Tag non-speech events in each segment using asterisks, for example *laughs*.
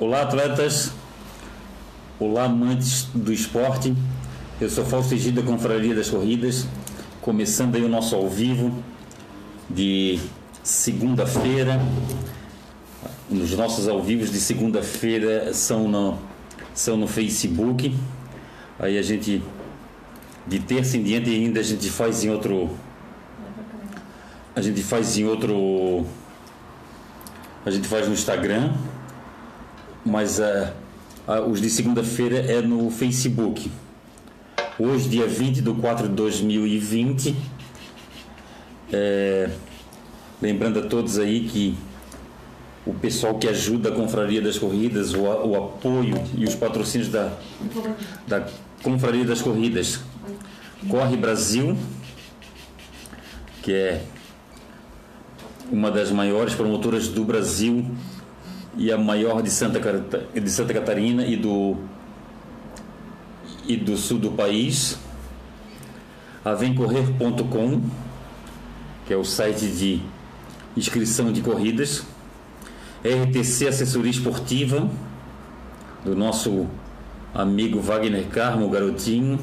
Olá, atletas. Olá, amantes do esporte. Eu sou Fausto da Confraria das Corridas, começando aí o nosso ao vivo de segunda-feira. Os nossos ao vivos de segunda-feira são no, são no Facebook. Aí a gente, de terça em diante ainda, a gente faz em outro. A gente faz em outro. A gente faz no Instagram mas uh, uh, os de segunda-feira é no Facebook. Hoje, dia 20 de 4 de 2020, é, lembrando a todos aí que o pessoal que ajuda a Confraria das Corridas, o, o apoio e os patrocínios da, da Confraria das Corridas, Corre Brasil, que é uma das maiores promotoras do Brasil e a maior de Santa, de Santa Catarina e do, e do sul do país. A vemcorrer.com, que é o site de inscrição de corridas. RTC Assessoria Esportiva, do nosso amigo Wagner Carmo, garotinho.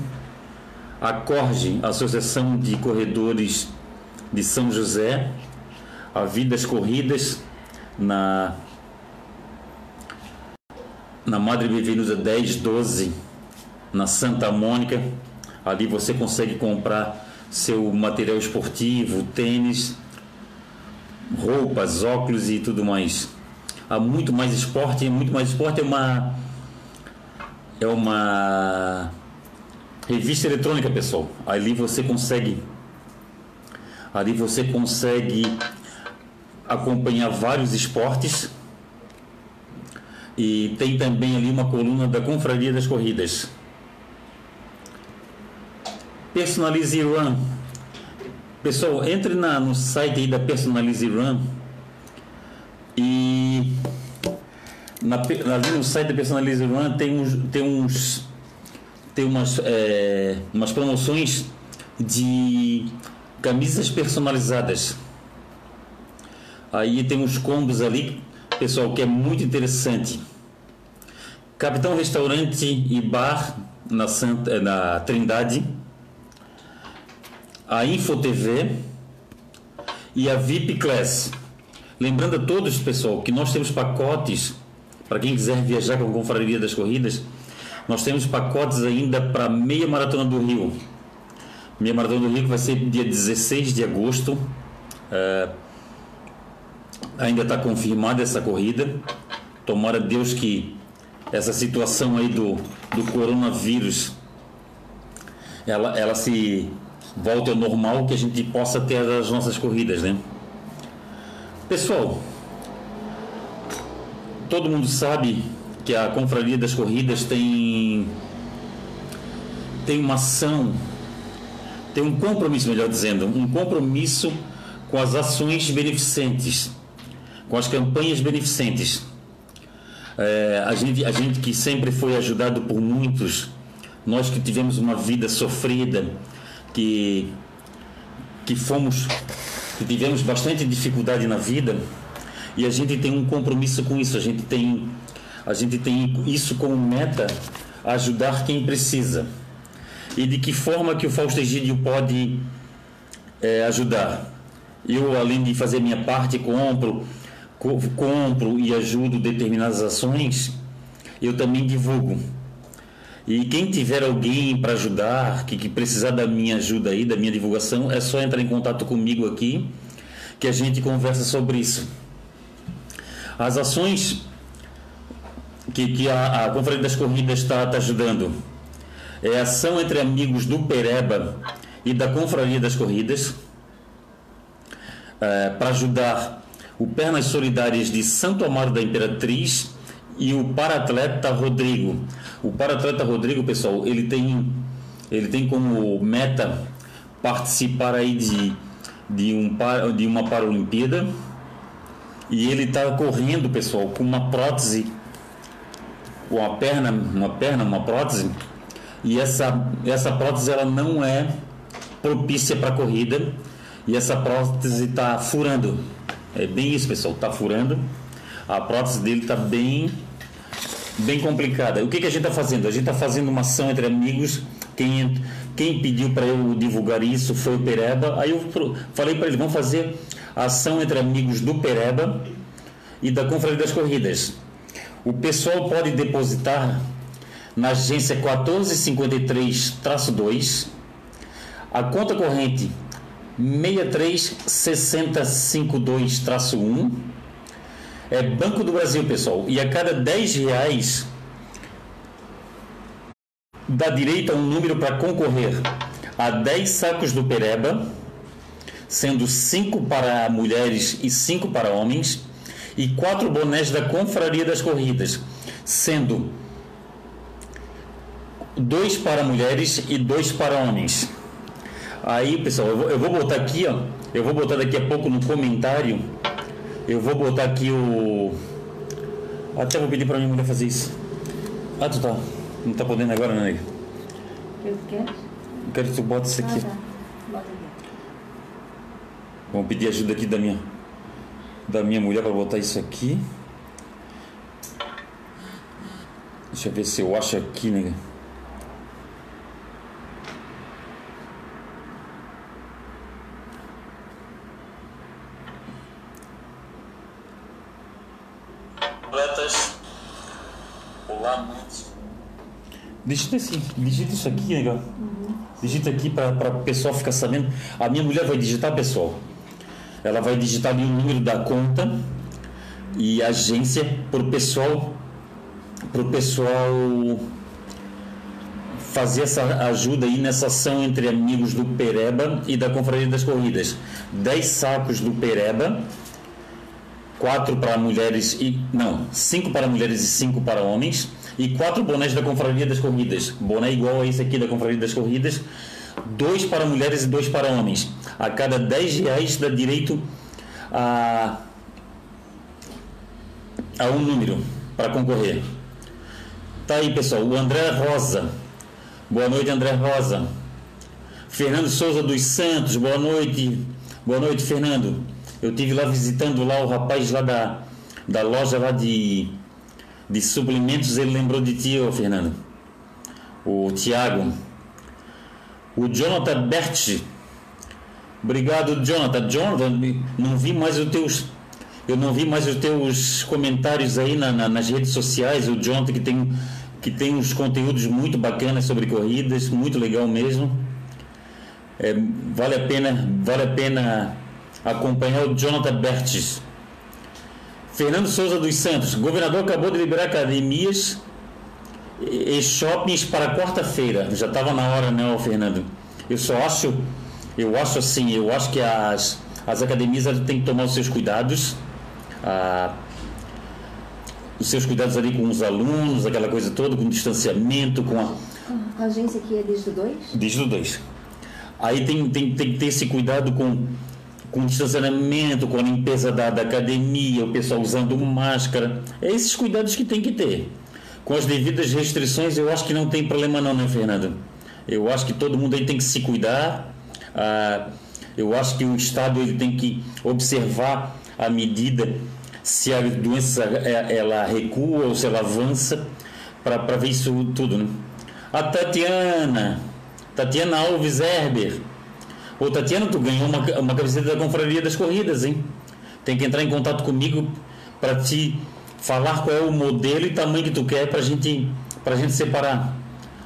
A Corge, Associação de Corredores de São José. A Vidas Corridas, na na Madre Bevenusa 1012, na Santa Mônica. Ali você consegue comprar seu material esportivo, tênis, roupas, óculos e tudo mais. Há muito mais esporte, muito mais esporte é uma é uma revista eletrônica, pessoal. Ali você consegue ali você consegue acompanhar vários esportes e tem também ali uma coluna da Confraria das Corridas. Personalize Run. Pessoal, entre na, no site da Personalize Run e na, ali no site da Personalize Run tem uns, tem uns tem umas, é, umas promoções de camisas personalizadas. Aí tem uns combos ali pessoal, que é muito interessante. Capitão Restaurante e Bar na, Santa, na Trindade, a Info TV e a VIP Class. Lembrando a todos, pessoal, que nós temos pacotes para quem quiser viajar com a Confraria das Corridas. Nós temos pacotes ainda para meia maratona do Rio. Meia maratona do Rio que vai ser dia 16 de agosto. Uh, ainda está confirmada essa corrida. Tomara Deus que essa situação aí do, do coronavírus ela, ela se volte ao normal, que a gente possa ter as nossas corridas, né? Pessoal, todo mundo sabe que a Confraria das Corridas tem tem uma ação, tem um compromisso, melhor dizendo, um compromisso com as ações beneficentes com as campanhas beneficentes. É, a, gente, a gente que sempre foi ajudado por muitos, nós que tivemos uma vida sofrida, que, que fomos, que tivemos bastante dificuldade na vida, e a gente tem um compromisso com isso, a gente tem, a gente tem isso como meta, ajudar quem precisa. E de que forma que o Fausto Egídio pode é, ajudar? Eu, além de fazer minha parte, compro compro e ajudo determinadas ações, eu também divulgo. E quem tiver alguém para ajudar, que, que, precisar da minha ajuda aí, da minha divulgação, é só entrar em contato comigo aqui, que a gente conversa sobre isso. As ações que, que a, a Conferência das Corridas está tá ajudando é a ação entre amigos do Pereba e da Confraria das Corridas é, para ajudar o Pernas Solidárias de Santo Amaro da Imperatriz e o paratleta Rodrigo. O paratleta Rodrigo, pessoal, ele tem ele tem como meta participar aí de, de, um, de uma Paralimpíada. E ele está correndo, pessoal, com uma prótese, uma perna, uma perna, uma prótese. E essa essa prótese ela não é propícia para corrida. E essa prótese está furando é bem isso, pessoal. Tá furando. A prótese dele tá bem, bem complicada. O que, que a gente está fazendo? A gente está fazendo uma ação entre amigos. Quem, quem pediu para eu divulgar isso foi o Pereba. Aí eu falei para ele: vamos fazer ação entre amigos do Pereba e da Confraria das Corridas. O pessoal pode depositar na agência 1453-2, a conta corrente 63652-1 é Banco do Brasil, pessoal. E a cada 10 reais dá direito a um número para concorrer a 10 sacos do Pereba, sendo 5 para mulheres e 5 para homens, e 4 bonés da Confraria das Corridas, sendo 2 para mulheres e 2 para homens. Aí, pessoal, eu vou, eu vou botar aqui, ó. Eu vou botar daqui a pouco no comentário. Eu vou botar aqui o. Até vou pedir pra minha mulher fazer isso. Ah, tu tá. Não tá podendo agora, né, nega? Eu quero? Eu quero que tu bota isso aqui. Ah, tá. Bota aqui. Vamos pedir ajuda aqui da minha, da minha mulher para botar isso aqui. Deixa eu ver se eu acho aqui, nega. Atletas. Olá, muitos. Digita assim, digita isso aqui, nega. Digita aqui para o pessoal ficar sabendo. A minha mulher vai digitar, pessoal. Ela vai digitar ali o número da conta e agência para o pessoal, pro pessoal fazer essa ajuda aí nessa ação entre amigos do Pereba e da Confraria das Corridas. 10 sacos do Pereba, quatro para mulheres e não, cinco para mulheres e cinco para homens e quatro bonés da Confraria das Corridas. Boné igual a esse aqui da Confraria das Corridas, dois para mulheres e dois para homens. A cada 10 reais dá direito a a um número para concorrer. Tá aí, pessoal. O André Rosa. Boa noite, André Rosa. Fernando Souza dos Santos. Boa noite. Boa noite, Fernando. Eu tive lá visitando lá o rapaz lá da, da loja lá de, de suplementos. Ele lembrou de ti, ô Fernando. O Tiago. O Jonathan Bert. Obrigado, Jonathan. Jonathan, não vi mais os teus eu não vi mais os teus comentários aí na, na, nas redes sociais. O Jonathan que tem, que tem uns conteúdos muito bacanas sobre corridas, muito legal mesmo. É, vale a pena, vale a pena acompanhar o Jonathan Bertes. Fernando Souza dos Santos, governador acabou de liberar academias e shoppings para quarta-feira. Já estava na hora, né, Fernando? Eu só acho, eu acho assim, eu acho que as, as academias têm que tomar os seus cuidados a, os seus cuidados ali com os alunos, aquela coisa toda, com distanciamento, com a. A agência aqui é desde o 2? Desde o 2. Aí tem, tem, tem que ter esse cuidado com, com distanciamento, com a limpeza da, da academia, o pessoal usando máscara. É esses cuidados que tem que ter. Com as devidas restrições, eu acho que não tem problema não, né, Fernando? Eu acho que todo mundo aí tem que se cuidar. Ah, eu acho que o Estado ele tem que observar a medida se a doença é, ela recua ou se ela avança, para ver isso tudo. Né? A Tatiana, Tatiana Alves Herber. Ô Tatiana, tu ganhou uma, uma camiseta da Confraria das Corridas, hein? Tem que entrar em contato comigo para te falar qual é o modelo e tamanho que tu quer para gente, a gente separar.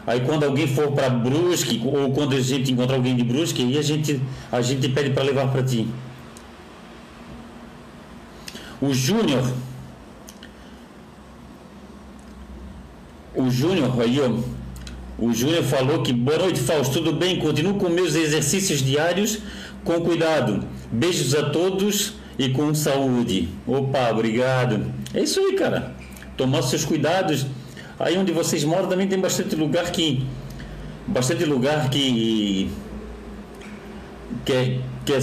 Aí quando alguém for para Brusque ou quando a gente encontrar alguém de Brusque, aí a gente, a gente pede para levar para ti. O Júnior. O Júnior aí, ó. O Júnior falou que boa noite, Fausto. Tudo bem? Continuo com meus exercícios diários com cuidado. Beijos a todos e com saúde. Opa, obrigado. É isso aí, cara. Tomar seus cuidados. Aí onde vocês moram também tem bastante lugar que. Bastante lugar que. Que é, que é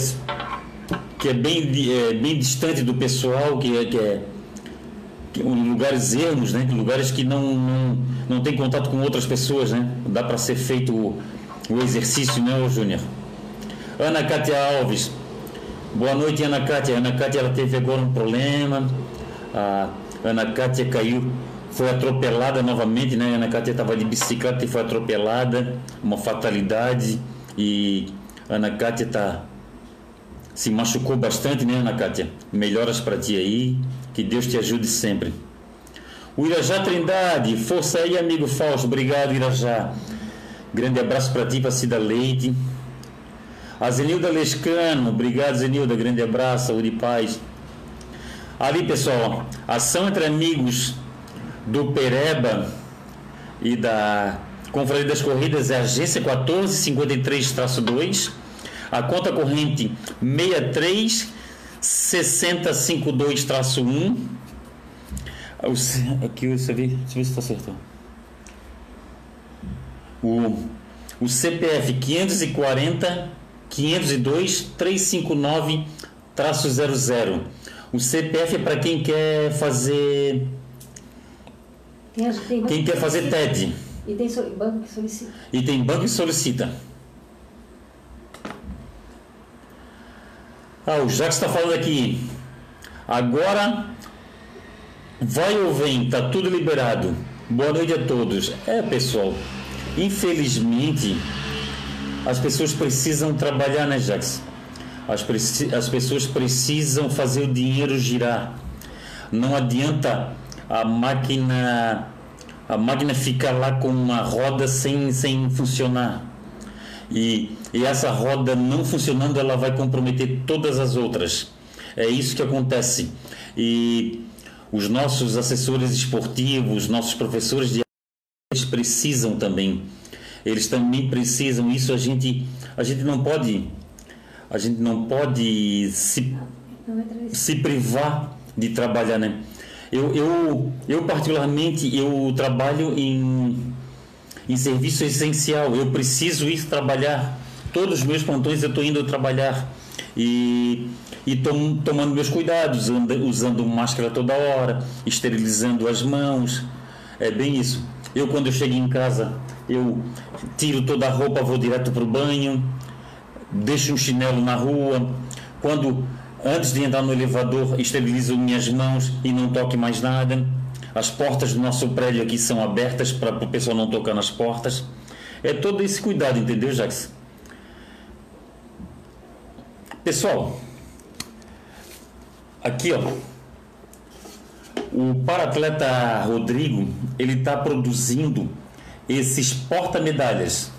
que é bem, é, bem distante do pessoal, que é, que é lugares ermos, né? lugares que não, não, não tem contato com outras pessoas, né? Dá para ser feito o, o exercício, né, Júnior? Ana Cátia Alves. Boa noite, Ana Cátia. Ana Cátia ela teve agora um problema. A Ana Cátia caiu foi atropelada novamente, né? Ana Cátia estava de bicicleta e foi atropelada, uma fatalidade. E Ana Cátia tá, se machucou bastante, né, Ana Cátia? Melhoras para ti aí, que Deus te ajude sempre. O Irajá Trindade, força aí, amigo Fausto, obrigado, Irajá. Grande abraço para ti, para Cida Leite. A Zenilda Lescano, obrigado, Zenilda, grande abraço, saúde e paz. Ali, pessoal, ação entre amigos do Pereba e da Confraria das Corridas é agência 1453-2, a conta corrente 636052-1. Aqui você vê, deixa eu ver se está certo. O, o CPF 540 502 359 00. O CPF é para quem quer fazer. Tem, tem quem quer fazer TED. E tem so, banco que solicita. E tem banco que solicita. Ah, o Jacques está falando aqui. Agora vai ou vem, tá tudo liberado. Boa noite a todos. É, pessoal, infelizmente as pessoas precisam trabalhar, né, Jacques? As, as pessoas precisam fazer o dinheiro girar. Não adianta a máquina a máquina ficar lá com uma roda sem, sem funcionar. E, e essa roda não funcionando, ela vai comprometer todas as outras. É isso que acontece. E os nossos assessores esportivos, nossos professores de eles precisam também. Eles também precisam. Isso a gente a gente não pode a gente não pode se, se privar de trabalhar, né? Eu, eu, eu particularmente, eu trabalho em, em serviço essencial. Eu preciso ir trabalhar. Todos os meus plantões eu estou indo trabalhar. E e tom, tomando meus cuidados, usando máscara toda hora, esterilizando as mãos. É bem isso. Eu, quando eu chego em casa, eu tiro toda a roupa, vou direto para o banho, deixo um chinelo na rua. Quando antes de entrar no elevador, esterilizo minhas mãos e não toque mais nada. As portas do nosso prédio aqui são abertas para o pessoal não tocar nas portas. É todo esse cuidado, entendeu, Jax? Pessoal, aqui ó, o paratleta Rodrigo ele está produzindo esses porta-medalhas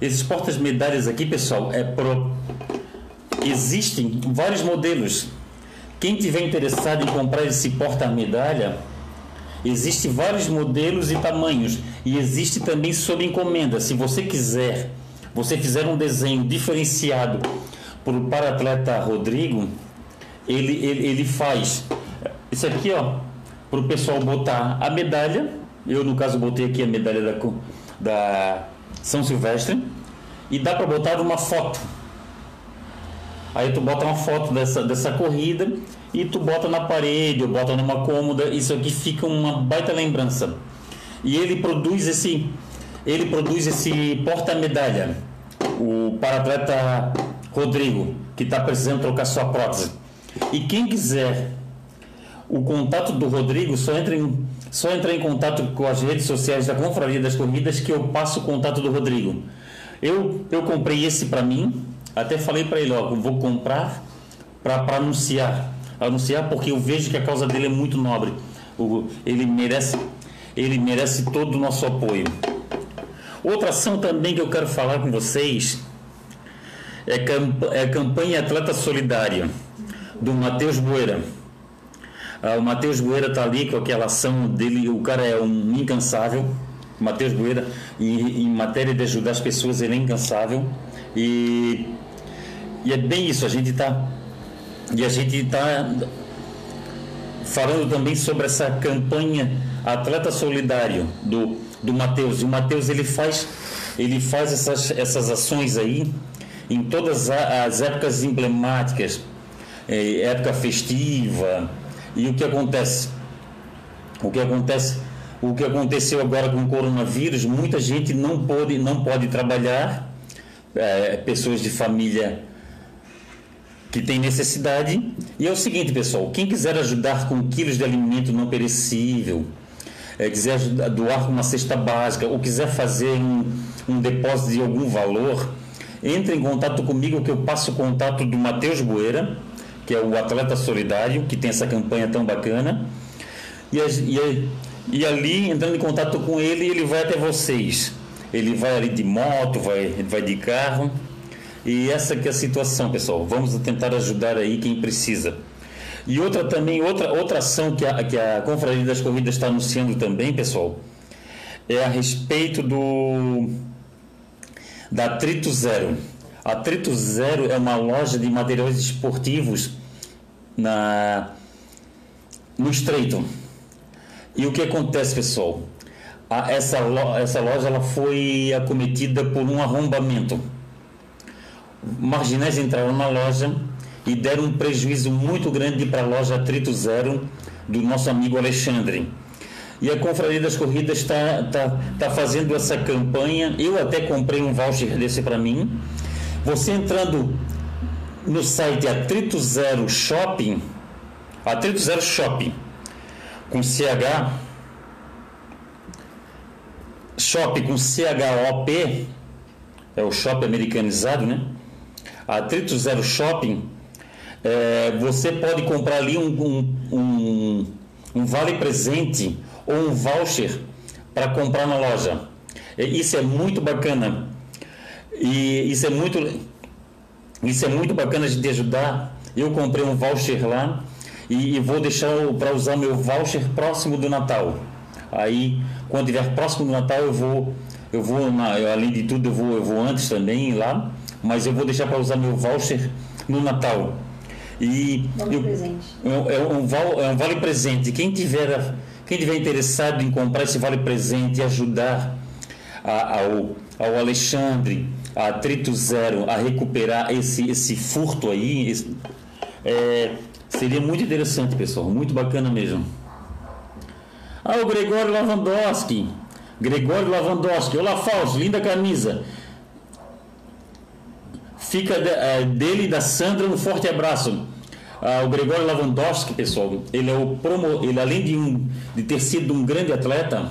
esses portas-medalhas aqui, pessoal, é pro... existem vários modelos. Quem tiver interessado em comprar esse porta-medalha, existem vários modelos e tamanhos e existe também sob encomenda. Se você quiser, você fizer um desenho diferenciado para o para-atleta Rodrigo, ele, ele, ele faz isso aqui, ó, para o pessoal botar a medalha. Eu, no caso, botei aqui a medalha da, da são Silvestre e dá para botar uma foto. Aí tu bota uma foto dessa, dessa corrida e tu bota na parede ou bota numa cômoda, isso aqui fica uma baita lembrança. E ele produz esse ele produz esse porta-medalha. O paratleta Rodrigo, que está precisando trocar sua prótese. E quem quiser o contato do Rodrigo, só entra em só entrar em contato com as redes sociais da Confraria das Corridas que eu passo o contato do Rodrigo. Eu, eu comprei esse para mim, até falei para ele, ó, vou comprar para anunciar. Anunciar porque eu vejo que a causa dele é muito nobre. Ele merece ele merece todo o nosso apoio. Outra ação também que eu quero falar com vocês é, camp é a campanha Atleta Solidária do Matheus Boeira. Ah, o Matheus Bueira está ali com aquela ação dele, o cara é um incansável. Matheus Bueira, em, em matéria de ajudar as pessoas, ele é incansável. E, e é bem isso, a gente está. E a gente está falando também sobre essa campanha Atleta Solidário do, do Matheus. E o Matheus ele faz, ele faz essas, essas ações aí em todas as épocas emblemáticas, é, época festiva, e o que acontece? O que acontece? O que aconteceu agora com o coronavírus? Muita gente não pode, não pode trabalhar, é, pessoas de família que tem necessidade. E é o seguinte, pessoal: quem quiser ajudar com quilos de alimento não perecível, é, quiser ajudar, doar com uma cesta básica ou quiser fazer um, um depósito de algum valor, entre em contato comigo que eu passo o contato do Matheus Boeira, que é o atleta solidário, que tem essa campanha tão bacana. E, e, e ali, entrando em contato com ele, ele vai até vocês. Ele vai ali de moto, vai, vai de carro. E essa que é a situação, pessoal. Vamos tentar ajudar aí quem precisa. E outra também, outra, outra ação que a, que a Confraria das Corridas está anunciando também, pessoal, é a respeito do da Atrito Zero. A Atrito Zero é uma loja de materiais esportivos na no Estreito. E o que acontece, pessoal? A, essa, essa loja ela foi acometida por um arrombamento. Marginais entraram na loja e deram um prejuízo muito grande para a loja Atrito Zero do nosso amigo Alexandre. E a Confraria das Corridas está tá, tá fazendo essa campanha. Eu até comprei um voucher desse para mim. Você entrando no site Atrito Zero Shopping, Atrito Zero Shopping, com CH, Shopping com CHOP, é o shopping americanizado, né? Atrito Zero Shopping, é, você pode comprar ali um, um, um, um vale presente ou um voucher para comprar na loja. Isso é muito bacana. E isso é muito isso é muito bacana de ajudar. Eu comprei um voucher lá e, e vou deixar para usar meu voucher próximo do Natal. Aí, quando tiver próximo do Natal, eu vou eu vou na, além de tudo eu vou eu vou antes também lá, mas eu vou deixar para usar meu voucher no Natal. E vale eu, presente. É, é, um, é um vale presente. Quem tiver, quem tiver interessado em comprar esse vale presente e ajudar a, ao, ao Alexandre, a Trito Zero, a recuperar esse, esse furto aí, esse, é, seria muito interessante, pessoal. Muito bacana mesmo. Ah, o Gregório Lavandowski. Gregório Lavandowski. Olá, Fausto, linda camisa. Fica de, é, dele e da Sandra um forte abraço. Ah, o Gregório Lavandowski, pessoal, ele é o promo, ele além de, um, de ter sido um grande atleta,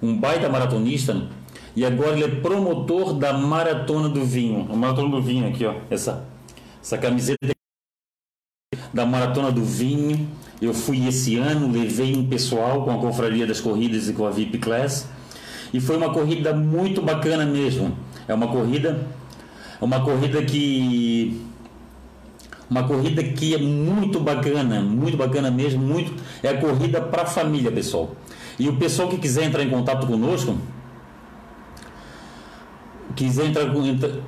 um baita maratonista, e agora ele é promotor da Maratona do Vinho. A Maratona do Vinho aqui, ó, essa essa camiseta da Maratona do Vinho. Eu fui esse ano, levei um pessoal com a Confraria das Corridas e com a VIP Class. E foi uma corrida muito bacana mesmo. É uma corrida uma corrida que uma corrida que é muito bacana, muito bacana mesmo, muito é a corrida para a família, pessoal. E o pessoal que quiser entrar em contato conosco, quiser entrar,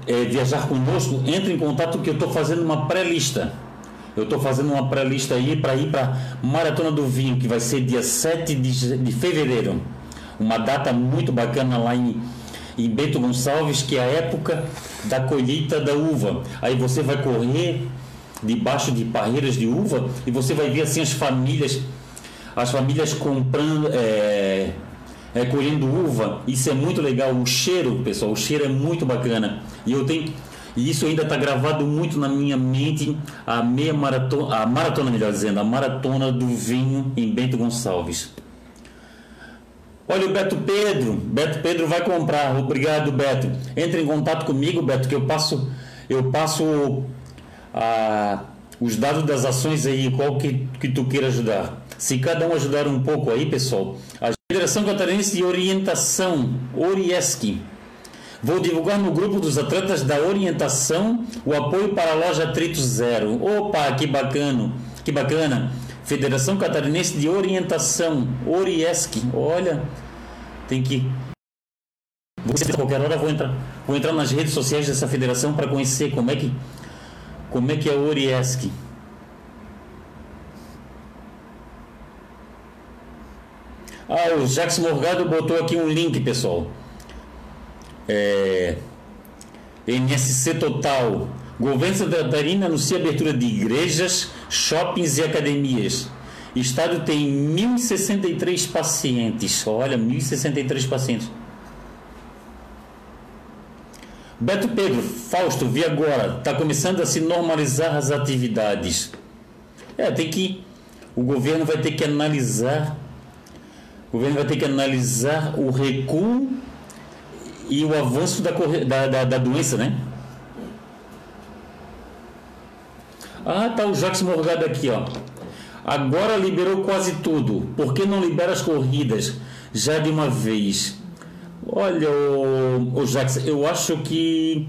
é, viajar conosco, entre em contato que eu estou fazendo uma pré-lista. Eu estou fazendo uma pré-lista aí para ir para Maratona do Vinho, que vai ser dia 7 de, de fevereiro. Uma data muito bacana lá em em Bento Gonçalves, que é a época da colheita da uva. Aí você vai correr debaixo de parreiras de uva e você vai ver assim as famílias, as famílias comprando, é, é, colhendo uva. Isso é muito legal. O cheiro, pessoal, o cheiro é muito bacana. E eu tenho e isso ainda está gravado muito na minha mente a meia maratona, a maratona melhor dizendo, a maratona do vinho em Bento Gonçalves. Olha o Beto Pedro, Beto Pedro vai comprar. Obrigado, Beto. Entre em contato comigo, Beto, que eu passo eu passo ah, os dados das ações aí, qual que, que tu queira ajudar. Se cada um ajudar um pouco aí, pessoal. A Federação Catarinense de Orientação, Oriesc. Vou divulgar no grupo dos atletas da orientação o apoio para a loja Trito Zero. Opa, que bacana, que bacana. Federação Catarinense de Orientação, Oriesc. Olha, tem que. A qualquer hora vou entrar, vou entrar nas redes sociais dessa federação para conhecer como é que como é que é o Oriesc. Ah, o Jackson Morgado botou aqui um link, pessoal. É, NSC Total Governo Santa Catarina anuncia abertura de igrejas, shoppings e academias. O estado tem 1.063 pacientes. Olha, 1.063 pacientes. Beto Pedro, Fausto, vi agora. Está começando a se normalizar as atividades. É, tem que. O governo vai ter que analisar O governo vai ter que analisar o recuo e o avanço da, da, da, da doença, né? Ah, tá o Jacques Morgado aqui, ó. Agora liberou quase tudo. Por que não libera as corridas já de uma vez? Olha, o, o Jacques, eu acho que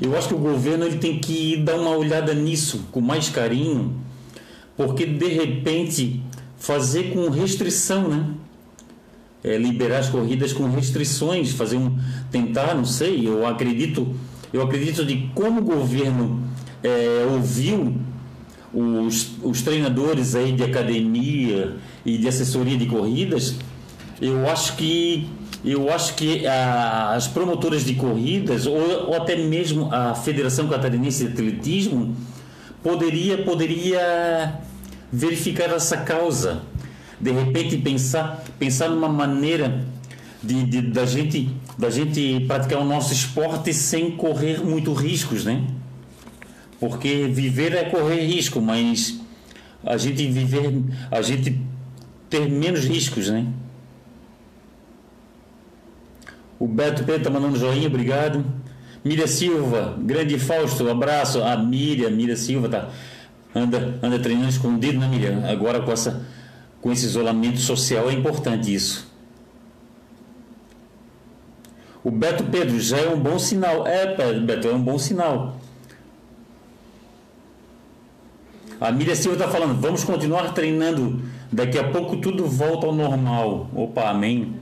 eu acho que o governo ele tem que dar uma olhada nisso com mais carinho, porque de repente fazer com restrição, né? É, liberar as corridas com restrições, fazer um tentar, não sei, eu acredito, eu acredito de como o governo é, ouviu os, os treinadores aí de academia e de assessoria de corridas, eu acho que eu acho que as promotoras de corridas ou, ou, até mesmo a Federação Catarinense de Atletismo poderia poderia verificar essa causa. De repente pensar pensar numa maneira de, de, da gente da gente praticar o nosso esporte sem correr muito riscos né porque viver é correr risco mas a gente viver a gente ter menos riscos né o Beto Pedro está mandando joinha, obrigado. Miriam Silva, grande Fausto, abraço. A Miriam, Miriam Silva tá, anda, anda treinando escondido, né, Miriam? Agora com, essa, com esse isolamento social é importante isso. O Beto Pedro já é um bom sinal. É, Beto, é um bom sinal. A Miriam Silva está falando, vamos continuar treinando. Daqui a pouco tudo volta ao normal. Opa, amém.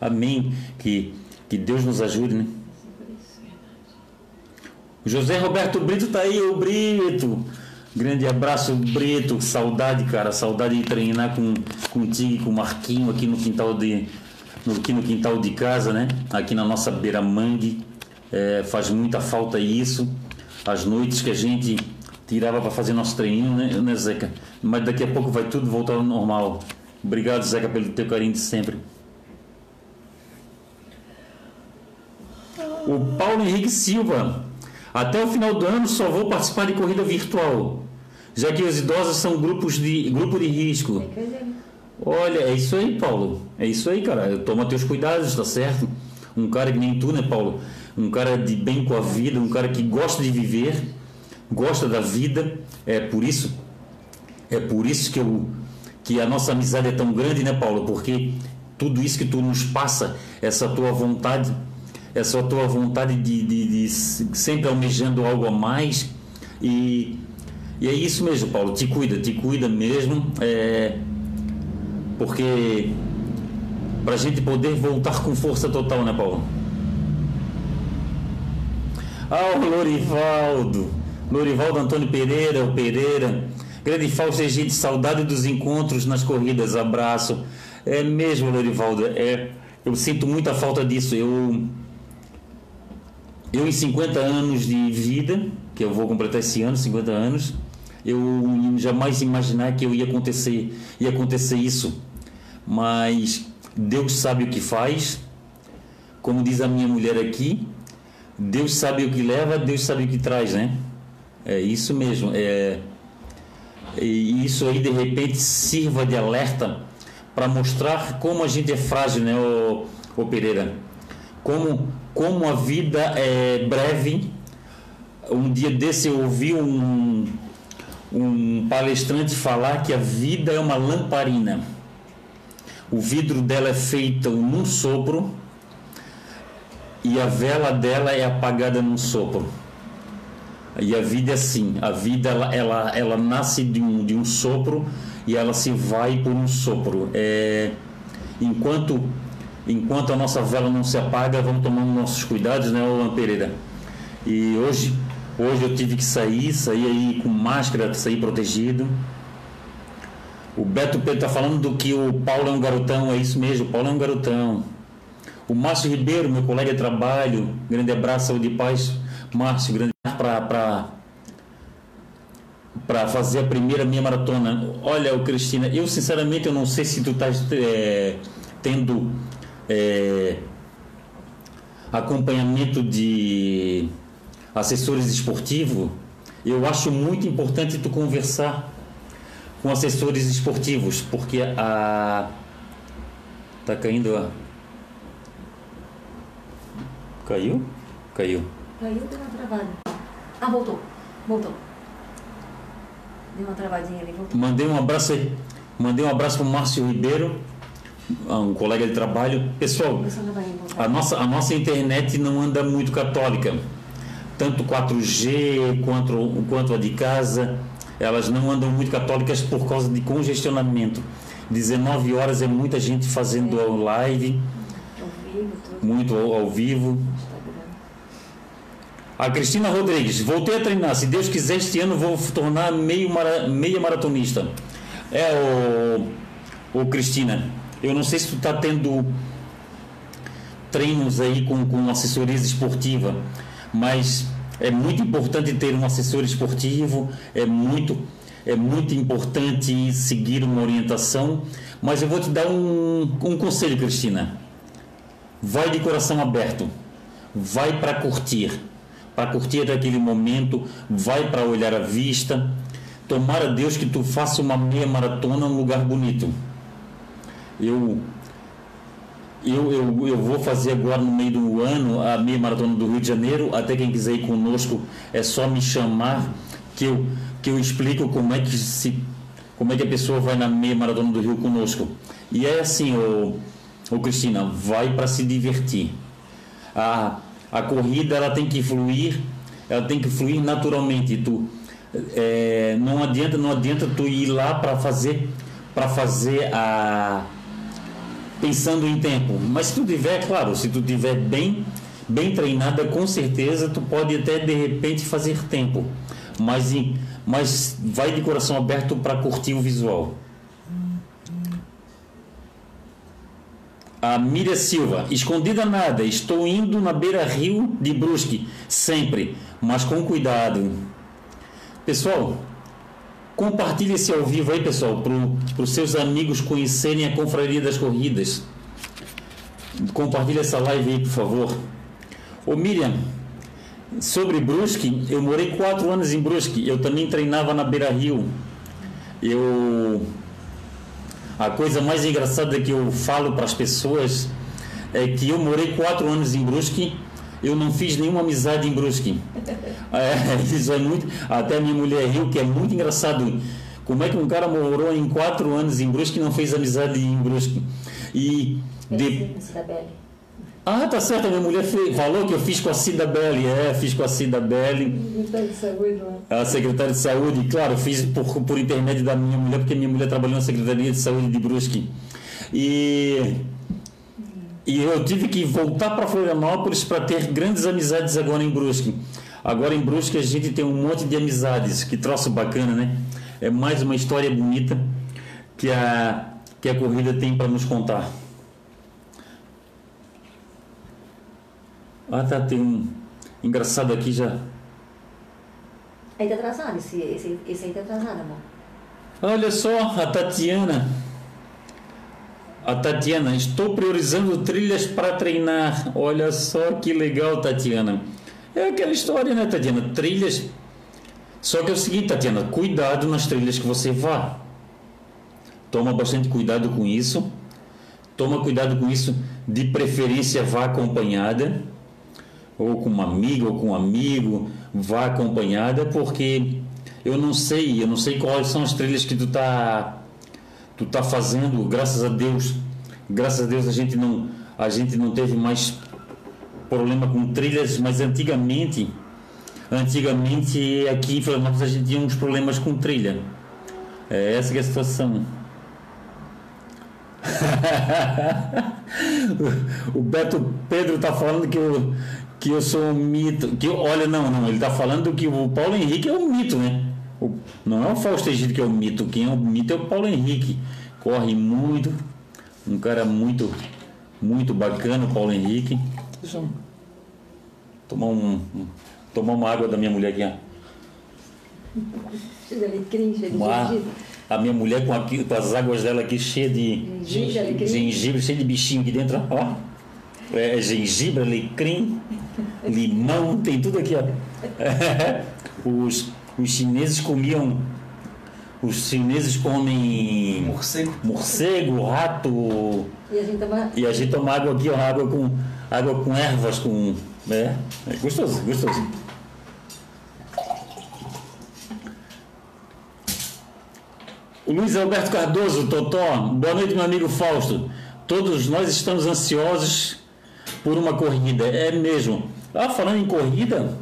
Amém. Que, que Deus nos ajude, né? José Roberto Brito tá aí, o Brito. Grande abraço, Brito. Saudade, cara. Saudade de treinar com, contigo e com o Marquinho aqui no quintal de. No, aqui no quintal de casa, né? Aqui na nossa beira mangue. É, faz muita falta isso. As noites que a gente tirava para fazer nosso treininho, né, né, Zeca? Mas daqui a pouco vai tudo voltar ao normal. Obrigado, Zeca, pelo teu carinho de sempre. O Paulo Henrique Silva. Até o final do ano só vou participar de corrida virtual, já que os idosos são grupos de, grupo de risco. Olha, é isso aí, Paulo. É isso aí, cara. Toma teus cuidados, tá certo? Um cara que nem tu, né, Paulo? Um cara de bem com a vida, um cara que gosta de viver, gosta da vida. É por isso, é por isso que eu que a nossa amizade é tão grande, né, Paulo? Porque tudo isso que tu nos passa, essa tua vontade essa tua vontade de, de, de sempre almejando algo a mais. E, e é isso mesmo, Paulo. Te cuida, te cuida mesmo. É, porque para a gente poder voltar com força total, né, Paulo? Ah, o Lorivaldo. Lorivaldo Antônio Pereira, o Pereira. Grande Fausto Egito, saudade dos encontros nas corridas. Abraço. É mesmo, Lorivaldo. É, eu sinto muita falta disso. Eu eu, em 50 anos de vida, que eu vou completar esse ano, 50 anos, eu jamais imaginar que eu ia acontecer, ia acontecer isso. Mas Deus sabe o que faz. Como diz a minha mulher aqui, Deus sabe o que leva, Deus sabe o que traz, né? É isso mesmo. É, e isso aí de repente sirva de alerta para mostrar como a gente é frágil, né, o, o Pereira? Como como a vida é breve. Um dia desse eu ouvi um, um palestrante falar que a vida é uma lamparina. O vidro dela é feito num sopro e a vela dela é apagada num sopro. E a vida é assim, a vida ela, ela, ela nasce de um, de um sopro e ela se vai por um sopro. É, enquanto enquanto a nossa vela não se apaga, vamos tomando nossos cuidados, né, Luan Pereira? E hoje, hoje eu tive que sair, sair aí com máscara, sair protegido. O Beto Pedro está falando do que o Paulo é um garotão, é isso mesmo, o Paulo é um garotão. O Márcio Ribeiro, meu colega de trabalho, grande abraço, saúde e paz. Márcio, grande para para fazer a primeira minha maratona. Olha, Cristina, eu sinceramente eu não sei se tu estás é, tendo é, acompanhamento de assessores esportivos, eu acho muito importante tu conversar com assessores esportivos, porque a, Tá caindo a. Caiu? Caiu. Caiu, deu uma travada. Ah, voltou. Voltou. Deu uma travadinha ali, voltou. Mandei um abraço aí. Mandei um abraço pro Márcio Ribeiro, um colega de trabalho. Pessoal, a nossa, a nossa internet não anda muito católica. Tanto 4G quanto, quanto a de casa, elas não andam muito católicas por causa de congestionamento. 19 horas é muita gente fazendo é. live, ao vivo, muito ao, ao vivo. A Cristina Rodrigues, voltei a treinar. Se Deus quiser, este ano vou tornar meio mara, meia maratonista. É, o, o Cristina, eu não sei se tu está tendo treinos aí com, com assessoria esportiva, mas é muito importante ter um assessor esportivo, é muito, é muito importante seguir uma orientação, mas eu vou te dar um, um conselho, Cristina. Vai de coração aberto, vai para curtir para curtir aquele momento, vai para olhar a vista. Tomara Deus que tu faça uma meia maratona num lugar bonito. Eu, eu, eu, eu vou fazer agora no meio do ano a meia maratona do Rio de Janeiro. Até quem quiser ir conosco é só me chamar que eu, que eu explico como é que se como é que a pessoa vai na meia maratona do Rio conosco. E é assim, ô, ô Cristina, vai para se divertir. Ah, a corrida ela tem que fluir, ela tem que fluir naturalmente. Tu é, não adianta, não adianta tu ir lá para fazer, para fazer a pensando em tempo. Mas se tu tiver, claro, se tu tiver bem, bem treinada, com certeza tu pode até de repente fazer tempo. Mas, mas vai de coração aberto para curtir o visual. A Miriam Silva, escondida nada, estou indo na beira-rio de Brusque, sempre, mas com cuidado. Pessoal, compartilhe esse ao vivo aí, pessoal, para os seus amigos conhecerem a Confraria das Corridas. Compartilhe essa live aí, por favor. Ô Miriam, sobre Brusque, eu morei quatro anos em Brusque, eu também treinava na Beira Rio. Eu a coisa mais engraçada que eu falo para as pessoas é que eu morei quatro anos em Brusque, eu não fiz nenhuma amizade em Brusque. *laughs* É, isso é muito. Até minha mulher riu, que é muito engraçado. Como é que um cara morou em quatro anos em Brusque e não fez amizade em Brusque? E. De... Ah, tá certo, a minha mulher fez, falou que eu fiz com a Cida Belli, é, fiz com a Cida Belli. Secretária de Saúde, né? A secretária de Saúde, claro, fiz por, por intermédio da minha mulher, porque minha mulher trabalhou na Secretaria de Saúde de Brusque. E, e eu tive que voltar para Florianópolis para ter grandes amizades agora em Brusque. Agora em Brusque a gente tem um monte de amizades, que troço bacana, né? É mais uma história bonita que a, que a corrida tem para nos contar. Ah, tá, tem um engraçado aqui já. Aí tá atrasado, esse, esse, esse aí tá atrasado, amor. Olha só, a Tatiana. A Tatiana, estou priorizando trilhas para treinar. Olha só que legal, Tatiana. É aquela história, né, Tatiana? Trilhas. Só que é o seguinte, Tatiana, cuidado nas trilhas que você vá. Toma bastante cuidado com isso. Toma cuidado com isso. De preferência, vá acompanhada ou com uma amiga ou com um amigo, vá acompanhada, porque eu não sei, eu não sei quais são as trilhas que tu tá tu tá fazendo, graças a Deus, graças a Deus a gente não a gente não teve mais problema com trilhas, mas antigamente antigamente aqui em Florianópolis a gente tinha uns problemas com trilha. É essa que é a situação. *laughs* o Beto Pedro está falando que o, que eu sou um mito. Que, olha, não, não, ele está falando que o Paulo Henrique é um mito, né? O, não é o Fausto Egito que é o mito, quem é o mito é o Paulo Henrique. Corre muito, um cara muito, muito bacana, o Paulo Henrique. Deixa eu tomar, um, um, tomar uma água da minha mulher aqui, ó. Cheio de alecrim, cheio de gengibre. A minha mulher com, aqui, com as águas dela aqui cheia de gengibre, gengibre cheio de bichinho aqui dentro, ó é, gengibre, alecrim, limão, tem tudo aqui. Ó. *laughs* Os, os chineses comiam os chineses comem Morcego. morcego, rato. E a gente tava. E a gente toma água aqui, ó, água com, água com ervas, com. É, é gostoso, gostoso. O Luiz Alberto Cardoso, Totó, boa noite, meu amigo Fausto. Todos nós estamos ansiosos por uma corrida, é mesmo. Ah, falando em corrida,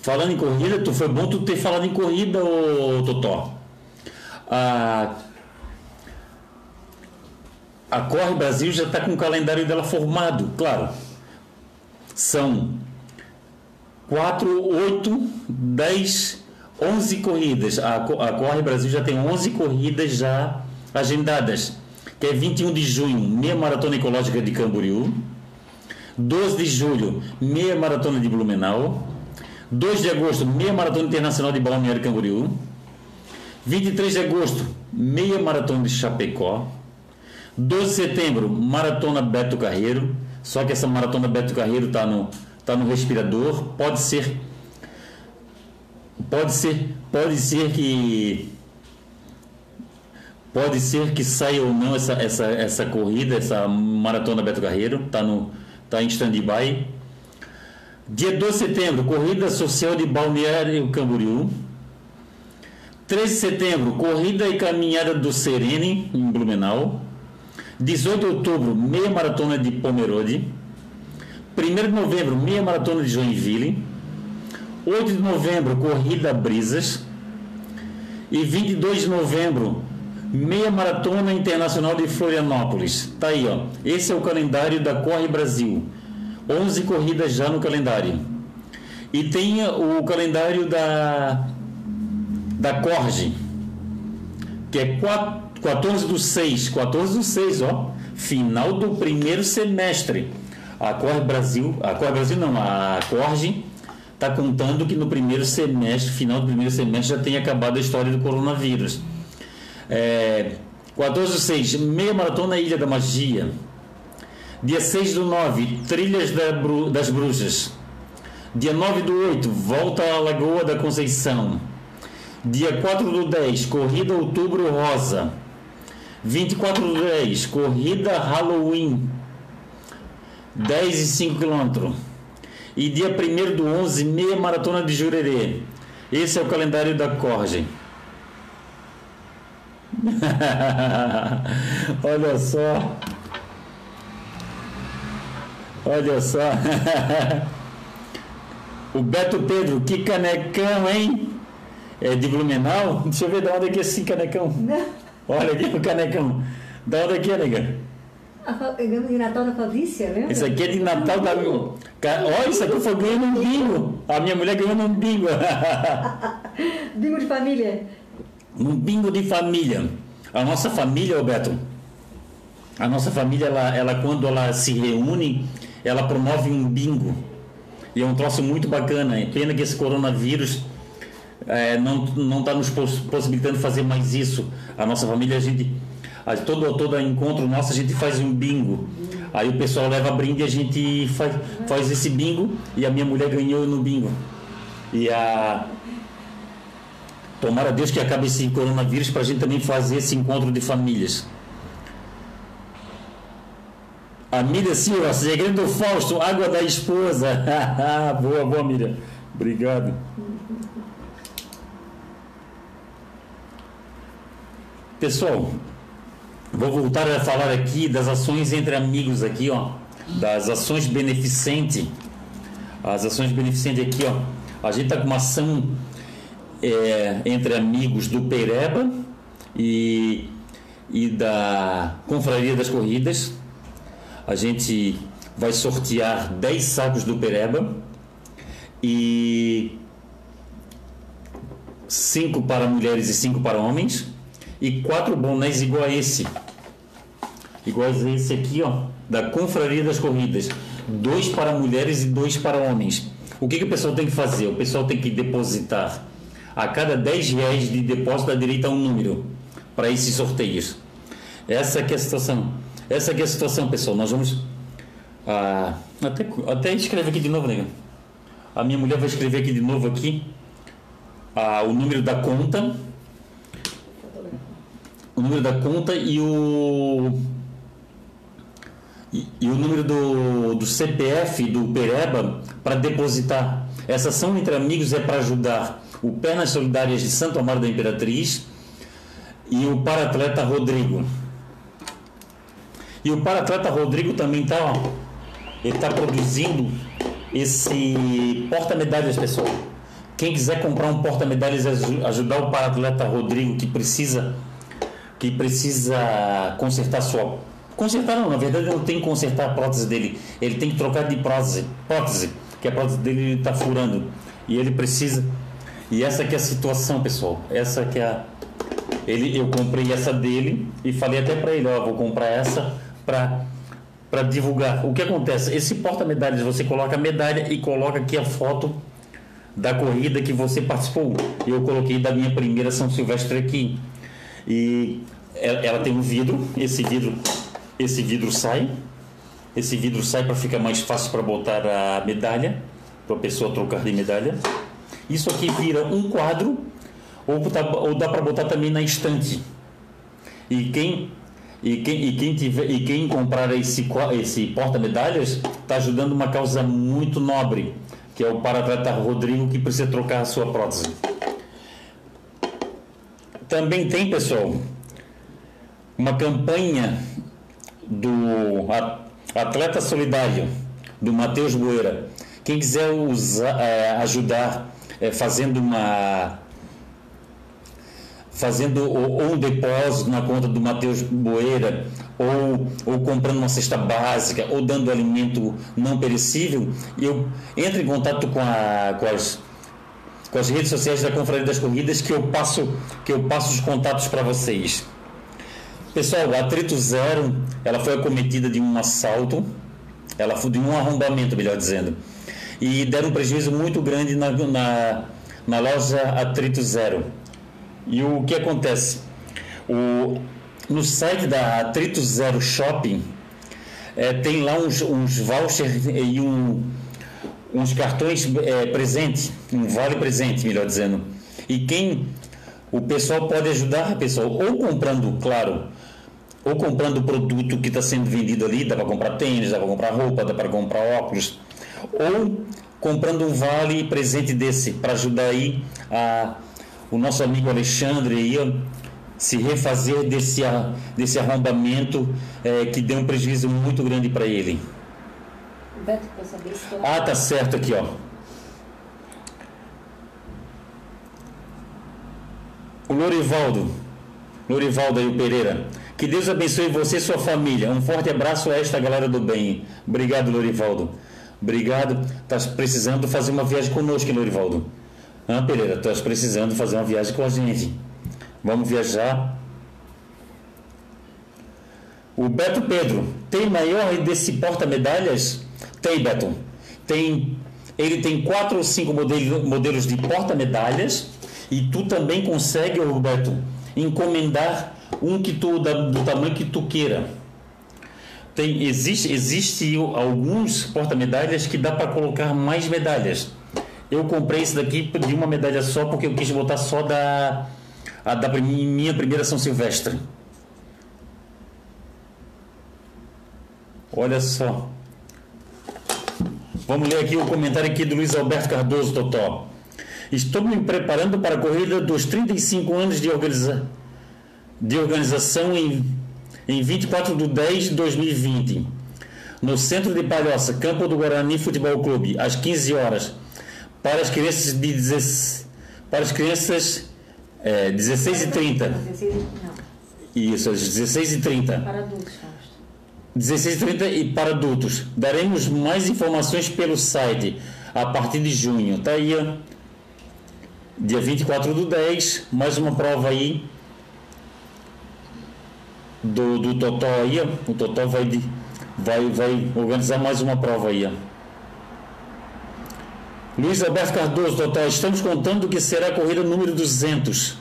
falando em corrida, tu foi bom tu ter falado em corrida, ô Totó. Ah, a Corre Brasil já está com o calendário dela formado, claro. São 4, 8, 10, 11 corridas. A, Co- a Corre Brasil já tem 11 corridas já agendadas. Que é 21 de junho, meia maratona ecológica de Camboriú. 12 de julho, meia maratona de Blumenau. 2 de agosto, meia maratona internacional de Balneário Camboriú. 23 de agosto, meia maratona de Chapecó. 12 de setembro, maratona Beto Carreiro. Só que essa maratona Beto Carreiro está no, tá no respirador. Pode ser. Pode ser. Pode ser que. Pode ser que saia ou não essa, essa, essa corrida, essa maratona Beto Carreiro. Está no, tá em stand-by. Dia 12 de setembro, corrida social de Balneário Camboriú. 13 de setembro, corrida e caminhada do Serene, em Blumenau. 18 de outubro, meia maratona de Pomerode. 1 de novembro, meia maratona de Joinville. 8 de novembro, corrida Brisas. E 22 de novembro, meia maratona internacional de Florianópolis. Tá aí, ó. Esse é o calendário da Corre Brasil. 11 corridas já no calendário. E tem o calendário da da Corge, que é 4, 14 do 6, 14 do 6, ó, final do primeiro semestre. A Corre Brasil, a Corre Brasil não, a Corge está contando que no primeiro semestre, final do primeiro semestre, já tem acabado a história do coronavírus. É, 14 do 6, meia maratona Ilha da Magia. Dia 6 do 9, Trilhas da Bru- das Bruxas. Dia 9 do 8, volta à Lagoa da Conceição. Dia 4 do 10, Corrida Outubro Rosa. 24 do 10, Corrida Halloween. 10 e 5 km. E dia 1 do 11, Meia Maratona de Jurerê. Esse é o calendário da Corge. *laughs* Olha só. Olha só. *laughs* o Beto Pedro, que canecão, hein? É de Blumenau? Deixa eu ver de onde é que é esse canecão. *laughs* Olha aqui o canecão. Da onde é que é, nega? Ganhamos de Natal da Fabrícia, lembra? Isso aqui é de Natal da. Olha, isso aqui foi ganhando um bingo. A minha mulher ganhou um bingo. Bingo de família. Um bingo de família. A nossa família, Roberto, a nossa família, ela, ela quando ela se reúne, ela promove um bingo. E é um troço muito bacana. É pena que esse coronavírus é, não não está nos poss- possibilitando fazer mais isso. A nossa família, a gente, a, todo, todo encontro nosso, a gente faz um bingo. Aí o pessoal leva brinde a gente faz, faz esse bingo. E a minha mulher ganhou no bingo. E a, Tomara Deus que acabe esse coronavírus para a gente também fazer esse encontro de famílias. A Miriam Silva, segredo do Fausto, água da esposa. *laughs* boa, boa, Miriam. Obrigado. Pessoal, vou voltar a falar aqui das ações entre amigos aqui, ó, das ações beneficentes. As ações beneficentes aqui, ó. A gente tá com uma ação é, entre amigos do Pereba e, e da Confraria das Corridas. A gente vai sortear 10 sacos do Pereba e 5 para mulheres e 5 para homens e quatro bonés igual a esse. Iguais a esse aqui, ó, da Confraria das Corridas. Dois para mulheres e dois para homens. O que, que o pessoal tem que fazer? O pessoal tem que depositar a cada 10 reais de depósito dá direito a um número para esses sorteios. Essa que é a situação. Essa que é a situação, pessoal. Nós vamos. Ah, até, até escreve aqui de novo, nega. A minha mulher vai escrever aqui de novo aqui ah, o número da conta número da conta e o e, e o número do, do CPF do Pereba para depositar. Essa ação entre amigos é para ajudar o Pernas Solidárias de Santo Amaro da Imperatriz e o paratleta Rodrigo. E o paratleta Rodrigo também está está produzindo esse porta-medalhas, pessoal. Quem quiser comprar um porta-medalhas ajudar o paratleta Rodrigo que precisa que precisa consertar sua consertar não, na verdade não tem que consertar a prótese dele. Ele tem que trocar de prótese, prótese, que a prótese dele está furando e ele precisa. E essa que é a situação, pessoal. Essa que é a ele eu comprei essa dele e falei até para ele, ó, vou comprar essa para para divulgar. O que acontece? Esse porta-medalhas, você coloca a medalha e coloca aqui a foto da corrida que você participou. Eu coloquei da minha primeira São Silvestre aqui. E ela tem um vidro, esse vidro, esse vidro sai. Esse vidro sai para ficar mais fácil para botar a medalha, para a pessoa trocar de medalha. Isso aqui vira um quadro ou, ou dá para botar também na estante. E quem e quem, e quem, tiver, e quem comprar esse, esse porta-medalhas está ajudando uma causa muito nobre, que é o paratleta Rodrigo que precisa trocar a sua prótese. Também tem, pessoal, uma campanha do Atleta Solidário, do Matheus Boeira. Quem quiser usar, é, ajudar é, fazendo uma fazendo ou, um depósito na conta do Matheus Boeira, ou, ou comprando uma cesta básica, ou dando alimento não perecível, eu entro em contato com, a, com, as, com as redes sociais da Confraria das Corridas que eu passo, que eu passo os contatos para vocês. Pessoal, a Atrito Zero, ela foi acometida de um assalto, ela foi de um arrombamento, melhor dizendo, e deram um prejuízo muito grande na, na, na loja Atrito Zero e o que acontece? O, no site da Atrito Zero Shopping é, tem lá uns, uns vouchers e um, uns cartões é, presente, um vale presente, melhor dizendo. E quem o pessoal pode ajudar, pessoal, ou comprando, claro, ou comprando o produto que está sendo vendido ali, dá para comprar tênis, dá para comprar roupa, dá para comprar óculos, ou comprando um vale presente desse para ajudar aí a o nosso amigo Alexandre ia se refazer desse, desse arrombamento é, que deu um prejuízo muito grande para ele. Beto, Ah, tá certo aqui, ó. O Lorivaldo, Lorivaldo aí, o Pereira. Que Deus abençoe você e sua família. Um forte abraço a esta galera do bem. Obrigado, Lorivaldo. Obrigado. Tá precisando fazer uma viagem conosco, Lorivaldo. Ah, Pereira, estás precisando fazer uma viagem com a gente. Vamos viajar. O Beto Pedro, tem maior desse porta-medalhas? Tem, Beto. Tem, ele tem quatro ou cinco modelos, modelos de porta-medalhas e tu também consegue, Roberto, encomendar um que tu do tamanho que tu queira. Tem, existe, existe alguns porta-medalhas que dá para colocar mais medalhas. Eu comprei esse daqui de uma medalha só porque eu quis botar só da, a, da minha primeira São Silvestre. Olha só. Vamos ler aqui o comentário aqui do Luiz Alberto Cardoso, Totó. Estou me preparando para a corrida dos 35 anos de, de organização em, em 24 de 10 de 2020. No centro de Palhoça, Campo do Guarani Futebol Clube, às 15 horas para as crianças de 16, para as crianças é, 16 e 30. 16, Isso, às 16 e 30. Para adultos, 16 e 30 e para adultos. Daremos mais informações pelo site a partir de junho. Tá aí, ó. Dia 24 do 10, mais uma prova aí do, do Totó aí. O Totó vai, vai, vai organizar mais uma prova aí. Luiz Alberto Cardoso, total, estamos contando que será a corrida número 200.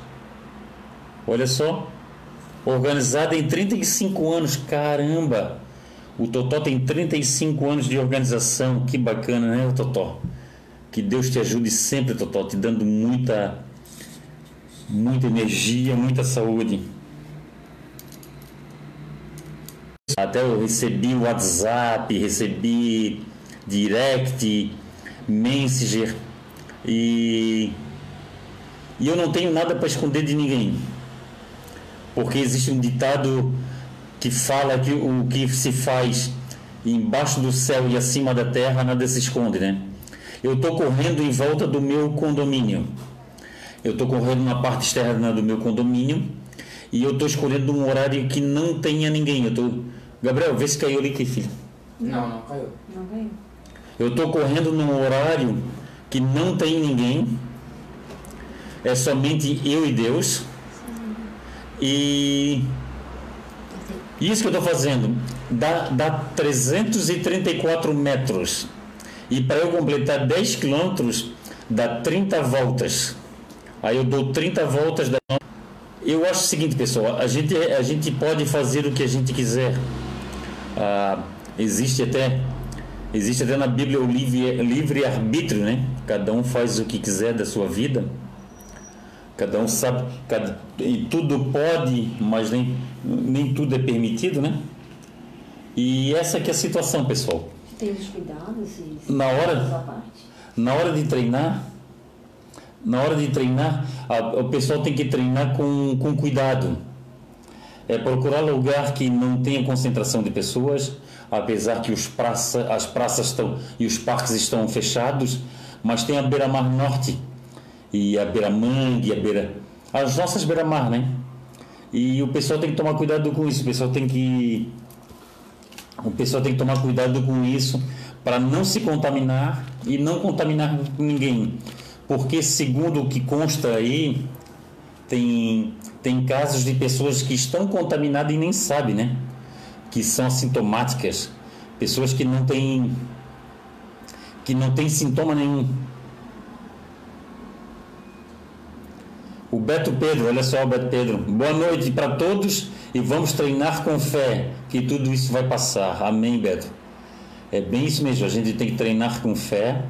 Olha só, organizada em 35 anos, caramba! O Totó tem 35 anos de organização, que bacana, né, Totó? Que Deus te ajude sempre, Totó, te dando muita, muita energia, muita saúde. Até eu recebi WhatsApp, recebi direct, messenger e, e eu não tenho nada para esconder de ninguém. Porque existe um ditado que fala que o que se faz embaixo do céu e acima da terra nada se esconde, né? Eu estou correndo em volta do meu condomínio. Eu estou correndo na parte externa do meu condomínio e eu estou escolhendo um horário que não tenha ninguém. Eu tô... Gabriel, vê se caiu ali aqui, filho. Não, não caiu. Não veio. Eu estou correndo num horário que não tem ninguém. É somente eu e Deus. E isso que eu estou fazendo dá, dá 334 metros. E para eu completar 10 quilômetros, dá 30 voltas. Aí eu dou 30 voltas da. Eu acho o seguinte, pessoal: a gente, a gente pode fazer o que a gente quiser. Ah, existe até existe até na Bíblia o livre, livre arbítrio, né? Cada um faz o que quiser da sua vida. Cada um sabe, cada, e tudo pode, mas nem, nem tudo é permitido, né? E essa que é a situação, pessoal. Tem os cuidados e Na hora-. Na hora de treinar, na hora de treinar, a- o pessoal tem que treinar com, com cuidado. É procurar lugar que não tenha concentração de pessoas, apesar que os praça, as praças estão e os parques estão fechados, mas tem a beira-mar norte e a beira-mangue, a beira as nossas beira-mar, né? E o pessoal tem que tomar cuidado com isso. O pessoal tem que o pessoal tem que tomar cuidado com isso para não se contaminar e não contaminar ninguém. Porque, segundo o que consta aí, tem, tem casos de pessoas que estão contaminadas e nem sabem, né? Que são assintomáticas. Pessoas que não têm, que não têm sintoma nenhum. O Beto Pedro, olha só, Beto Pedro. Boa noite para todos e vamos treinar com fé que tudo isso vai passar. Amém, Beto. É bem isso mesmo. A gente tem que treinar com fé,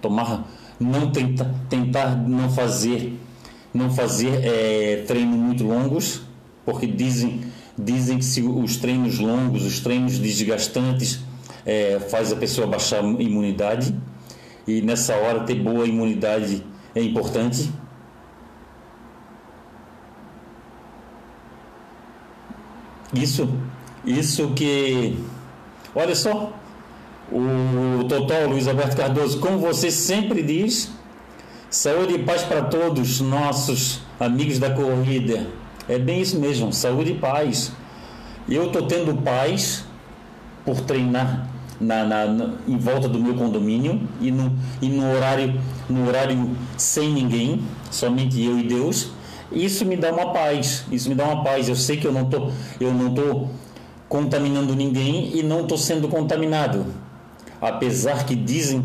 tomar, não tentar, tentar não fazer, não fazer é, treinos muito longos, porque dizem, dizem que se os treinos longos, os treinos desgastantes, é, faz a pessoa baixar a imunidade e nessa hora ter boa imunidade é importante. Isso, isso que. Olha só, o Totó Luiz Alberto Cardoso, como você sempre diz, saúde e paz para todos nossos amigos da corrida. É bem isso mesmo, saúde e paz. Eu estou tendo paz por treinar na, na- na- em volta do meu condomínio e no, e no horário no horário sem ninguém, somente eu e Deus. Isso me dá uma paz. Isso me dá uma paz. Eu sei que eu não tô eu não tô contaminando ninguém e não estou sendo contaminado. Apesar que dizem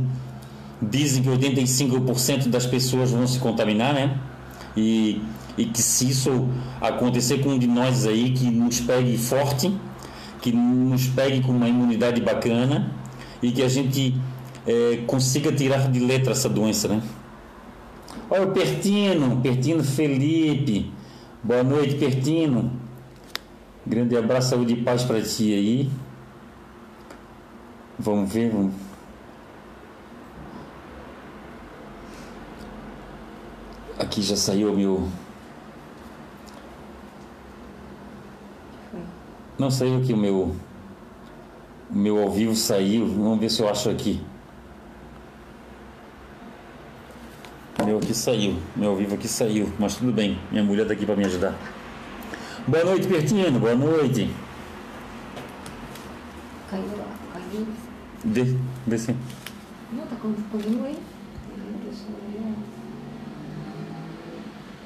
dizem que 85% das pessoas vão se contaminar, né? E, e que se isso acontecer com um de nós aí, que nos pegue forte, que nos pegue com uma imunidade bacana e que a gente eh, consiga tirar de letra essa doença, né? Olha o Pertino, Pertino Felipe. Boa noite, Pertino. Grande abraço, saúde e paz para ti aí. Vamos ver, vamos. Aqui já saiu o meu. Foi. Não saiu aqui o meu. O meu ao vivo saiu. Vamos ver se eu acho aqui. O meu aqui saiu. O meu ao vivo aqui saiu. Mas tudo bem. Minha mulher está aqui para me ajudar. Boa noite, Pertino. Boa noite. Caiu lá, caiu. Vê, vê se. Não, tá com- continua aí.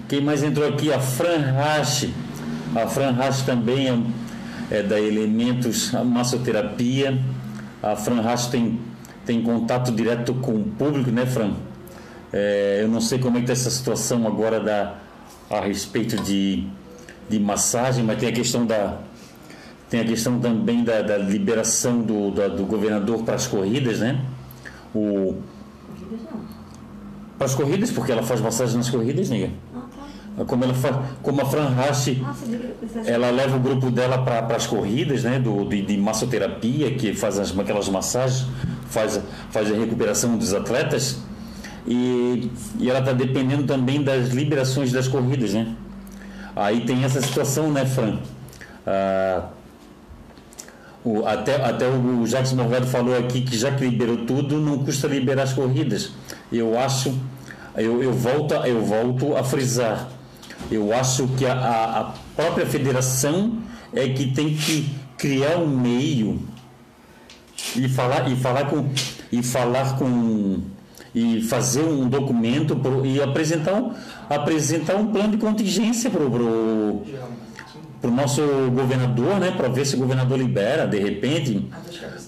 Quem mais entrou aqui? A Fran Rache. A Fran Rache também é, é da Elementos Massoterapia. A Fran Rache tem, tem contato direto com o público, né, Fran? É, eu não sei como é que está essa situação agora da, a respeito de, de massagem, mas tem a questão da tem a questão também da, da liberação do, da- do governador para as corridas, né? O, para as corridas, porque ela faz massagem nas corridas, nega. Tá. Como ela como a Fran Rache, ela leva o grupo dela para as corridas, né, do, de, de, massoterapia, que faz as, aquelas massagens, faz, faz a recuperação dos atletas, e, e ela está dependendo também das liberações das corridas, né? Aí tem essa situação, né, Fran? Ah, o, até, até o Jackson Morgado falou aqui que já que liberou tudo, não custa liberar as corridas. Eu acho, eu, eu, volto, eu volto a frisar, eu acho que a, a própria federação é que tem que criar um meio e falar, e falar com e falar com e fazer um documento pro, e apresentar um, apresentar um plano de contingência para o nosso governador, né, para ver se o governador libera, de repente,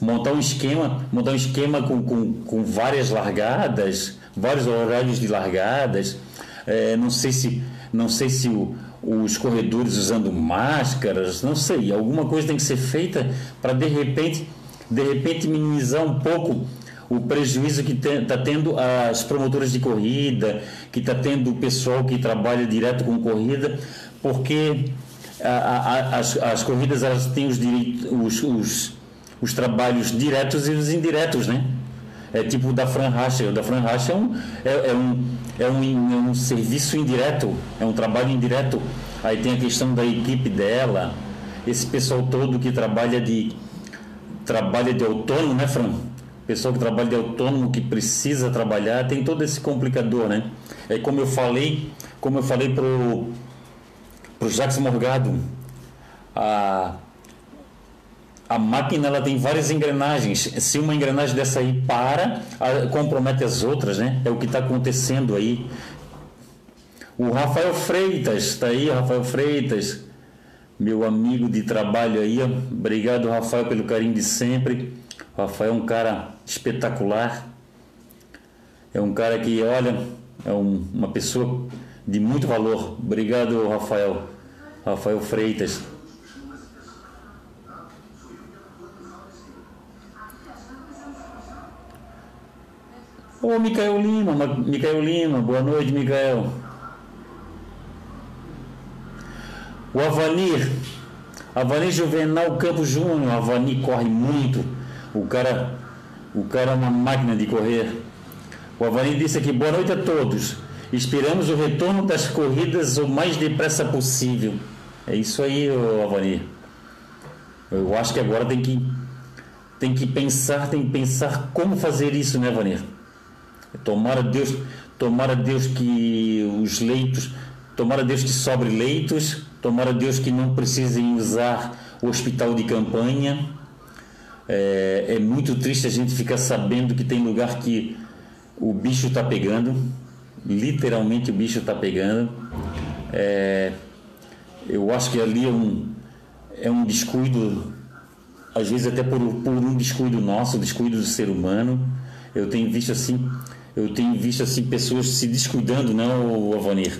montar um esquema, montar um esquema com, com, com várias largadas, vários horários de largadas. É, não sei se, não sei se o, os corredores usando máscaras, não sei, alguma coisa tem que ser feita para de repente, de repente minimizar um pouco o prejuízo que está tendo as promotoras de corrida, que está tendo o pessoal que trabalha direto com corrida, porque a, a, as, as corridas elas têm os, direitos, os, os, os, trabalhos diretos e os indiretos, né? É tipo o da Fran Racha. O da Fran Racha é um, é, é, um, é, um, é um serviço indireto, é um trabalho indireto. Aí tem a questão da equipe dela, esse pessoal todo que trabalha de trabalha de autônomo, né, Fran? Pessoal que trabalha de autônomo, que precisa trabalhar, tem todo esse complicador, né? É como eu falei, como eu falei pro para o Jacques Morgado, a, a máquina ela tem várias engrenagens. Se uma engrenagem dessa aí para, compromete as outras, né? É o que está acontecendo aí. O Rafael Freitas, está aí, Rafael Freitas, meu amigo de trabalho aí. Obrigado, Rafael, pelo carinho de sempre. O Rafael é um cara espetacular. É um cara que, olha, é um, uma pessoa de muito valor. Obrigado, Rafael. Rafael Freitas. Ô, Micael Lima, Micael Lima, boa noite, Micael. O Avanir, Avanir Juvenal Campos Júnior, Avanir corre muito. O cara, o cara é uma máquina de correr. O Avanir disse aqui, boa noite a todos. Esperamos o retorno das corridas o mais depressa possível. É isso aí, Avani. Eu acho que agora tem que tem que pensar, tem que pensar como fazer isso, né, Avani? Tomara Deus, tomara Deus que os leitos, tomara Deus que sobre leitos, tomara Deus que não precisem usar o hospital de campanha. É, é muito triste a gente ficar sabendo que tem lugar que o bicho está pegando literalmente o bicho está pegando. É, eu acho que ali é um, é um descuido, às vezes até por, por um descuido nosso, descuido do ser humano. Eu tenho visto assim, eu tenho visto assim pessoas se descuidando, não, Avanir.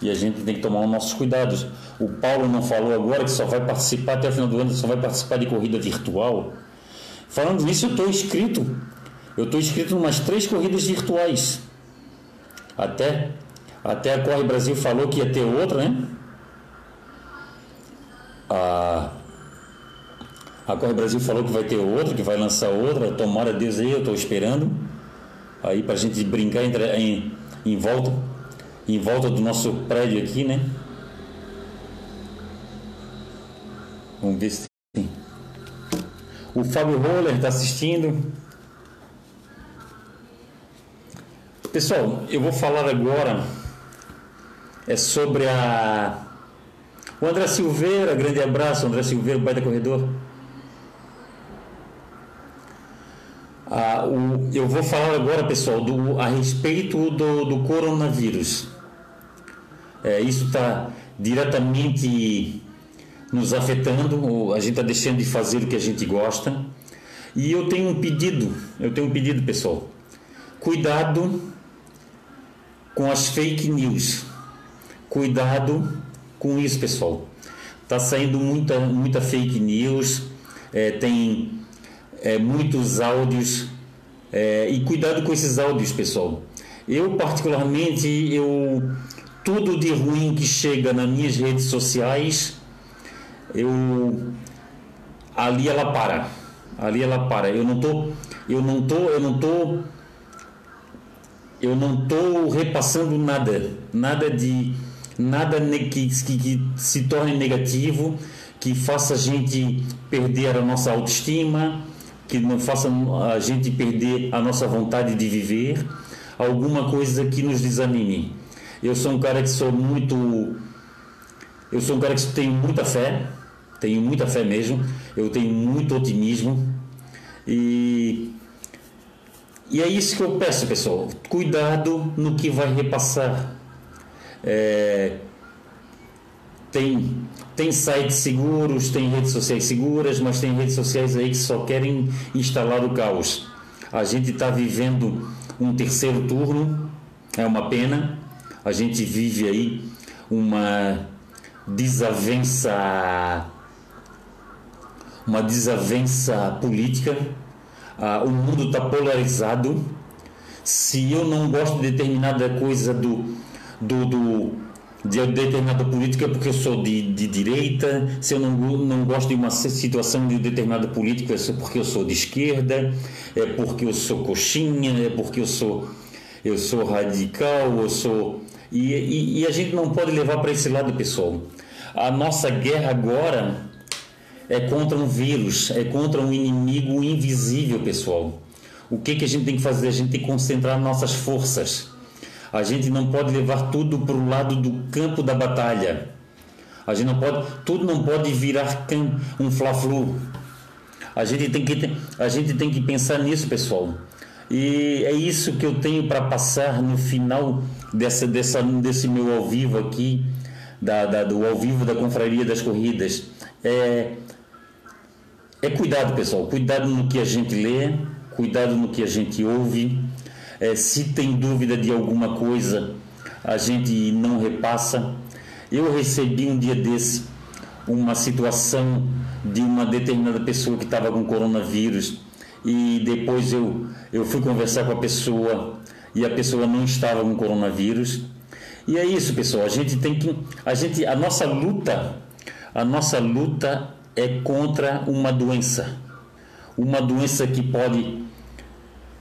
E a gente tem que tomar os nossos cuidados. O Paulo não falou agora que só vai participar até o final do ano, só vai participar de corrida virtual. Falando nisso, eu estou inscrito. Eu estou inscrito em umas três corridas virtuais. Até, até a Corre Brasil falou que ia ter outra, né? A, a Corre Brasil falou que vai ter outra, que vai lançar outra. Tomara Deus aí, eu estou esperando. Aí para a gente brincar entre, em, em volta em volta do nosso prédio aqui, né? Vamos ver se tem. O Fábio Roller está assistindo. Pessoal, eu vou falar agora é sobre a o André Silveira, grande abraço, André Silveira, baita corredor. Ah, o, eu vou falar agora, pessoal, do, a respeito do, do coronavírus. É, isso está diretamente nos afetando, a gente está deixando de fazer o que a gente gosta. E eu tenho um pedido, eu tenho um pedido, pessoal. Cuidado com as fake news. Cuidado com isso, pessoal. Tá saindo muita, muita fake news, é, tem é, muitos áudios é, e cuidado com esses áudios, pessoal. Eu particularmente eu tudo de ruim que chega nas minhas redes sociais, eu ali ela para. Ali ela para. Eu não tô, eu não tô, eu não tô eu não tô repassando nada, nada de nada que, que, que se torne negativo, que faça a gente perder a nossa autoestima, que não faça a gente perder a nossa vontade de viver, alguma coisa que nos desanime. Eu sou um cara que sou muito eu sou um cara que tenho muita fé, tenho muita fé mesmo, eu tenho muito otimismo e e é isso que eu peço, pessoal. Cuidado no que vai repassar. É, tem, tem sites seguros, tem redes sociais seguras, mas tem redes sociais aí que só querem instalar o caos. A gente está vivendo um terceiro turno, é uma pena. A gente vive aí uma desavença, uma desavença política. Ah, o mundo está polarizado. Se eu não gosto de determinada coisa do, do, do de determinada política porque eu sou de, de direita, se eu não, não gosto de uma situação de determinada política é porque eu sou de esquerda, é porque eu sou coxinha, é porque eu sou, eu sou radical, eu sou. E, e, e a gente não pode levar para esse lado, pessoal. A nossa guerra agora é contra um vírus, é contra um inimigo invisível, pessoal. O que, que a gente tem que fazer? A gente tem que concentrar nossas forças a gente não pode levar tudo para o lado do campo da batalha. A gente não pode, tudo não pode virar um fla-flu. A gente tem que a gente tem que pensar nisso, pessoal. E é isso que eu tenho para passar no final dessa, dessa, desse meu ao vivo aqui, da, da, do ao vivo da Confraria das Corridas. É, é cuidado, pessoal. Cuidado no que a gente lê, cuidado no que a gente ouve, é, se tem dúvida de alguma coisa, a gente não repassa. Eu recebi um dia desse uma situação de uma determinada pessoa que estava com coronavírus e depois eu, eu fui conversar com a pessoa e a pessoa não estava com coronavírus. E é isso, pessoal. A gente tem que a gente a nossa luta, a nossa luta é contra uma doença. Uma doença que pode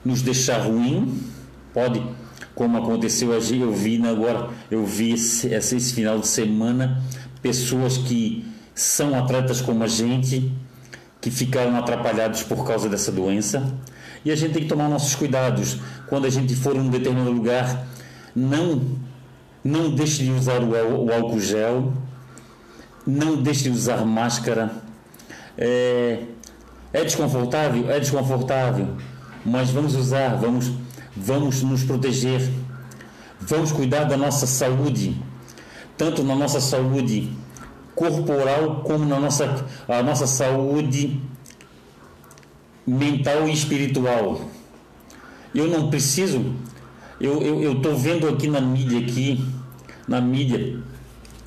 nos deixar ruim, pode, como aconteceu hoje, eu vi agora, eu vi esse, esse final de semana pessoas que são atletas como a gente, que ficaram atrapalhados por causa dessa doença. E a gente tem que tomar nossos cuidados. Quando a gente for em um determinado lugar, não, não deixe de usar o, o álcool gel, não deixe de usar máscara. É, é desconfortável? É desconfortável mas vamos usar, vamos, vamos nos proteger, vamos cuidar da nossa saúde, tanto na nossa saúde corporal como na nossa, a nossa saúde mental e espiritual. Eu não preciso, eu estou vendo aqui na mídia aqui, na mídia,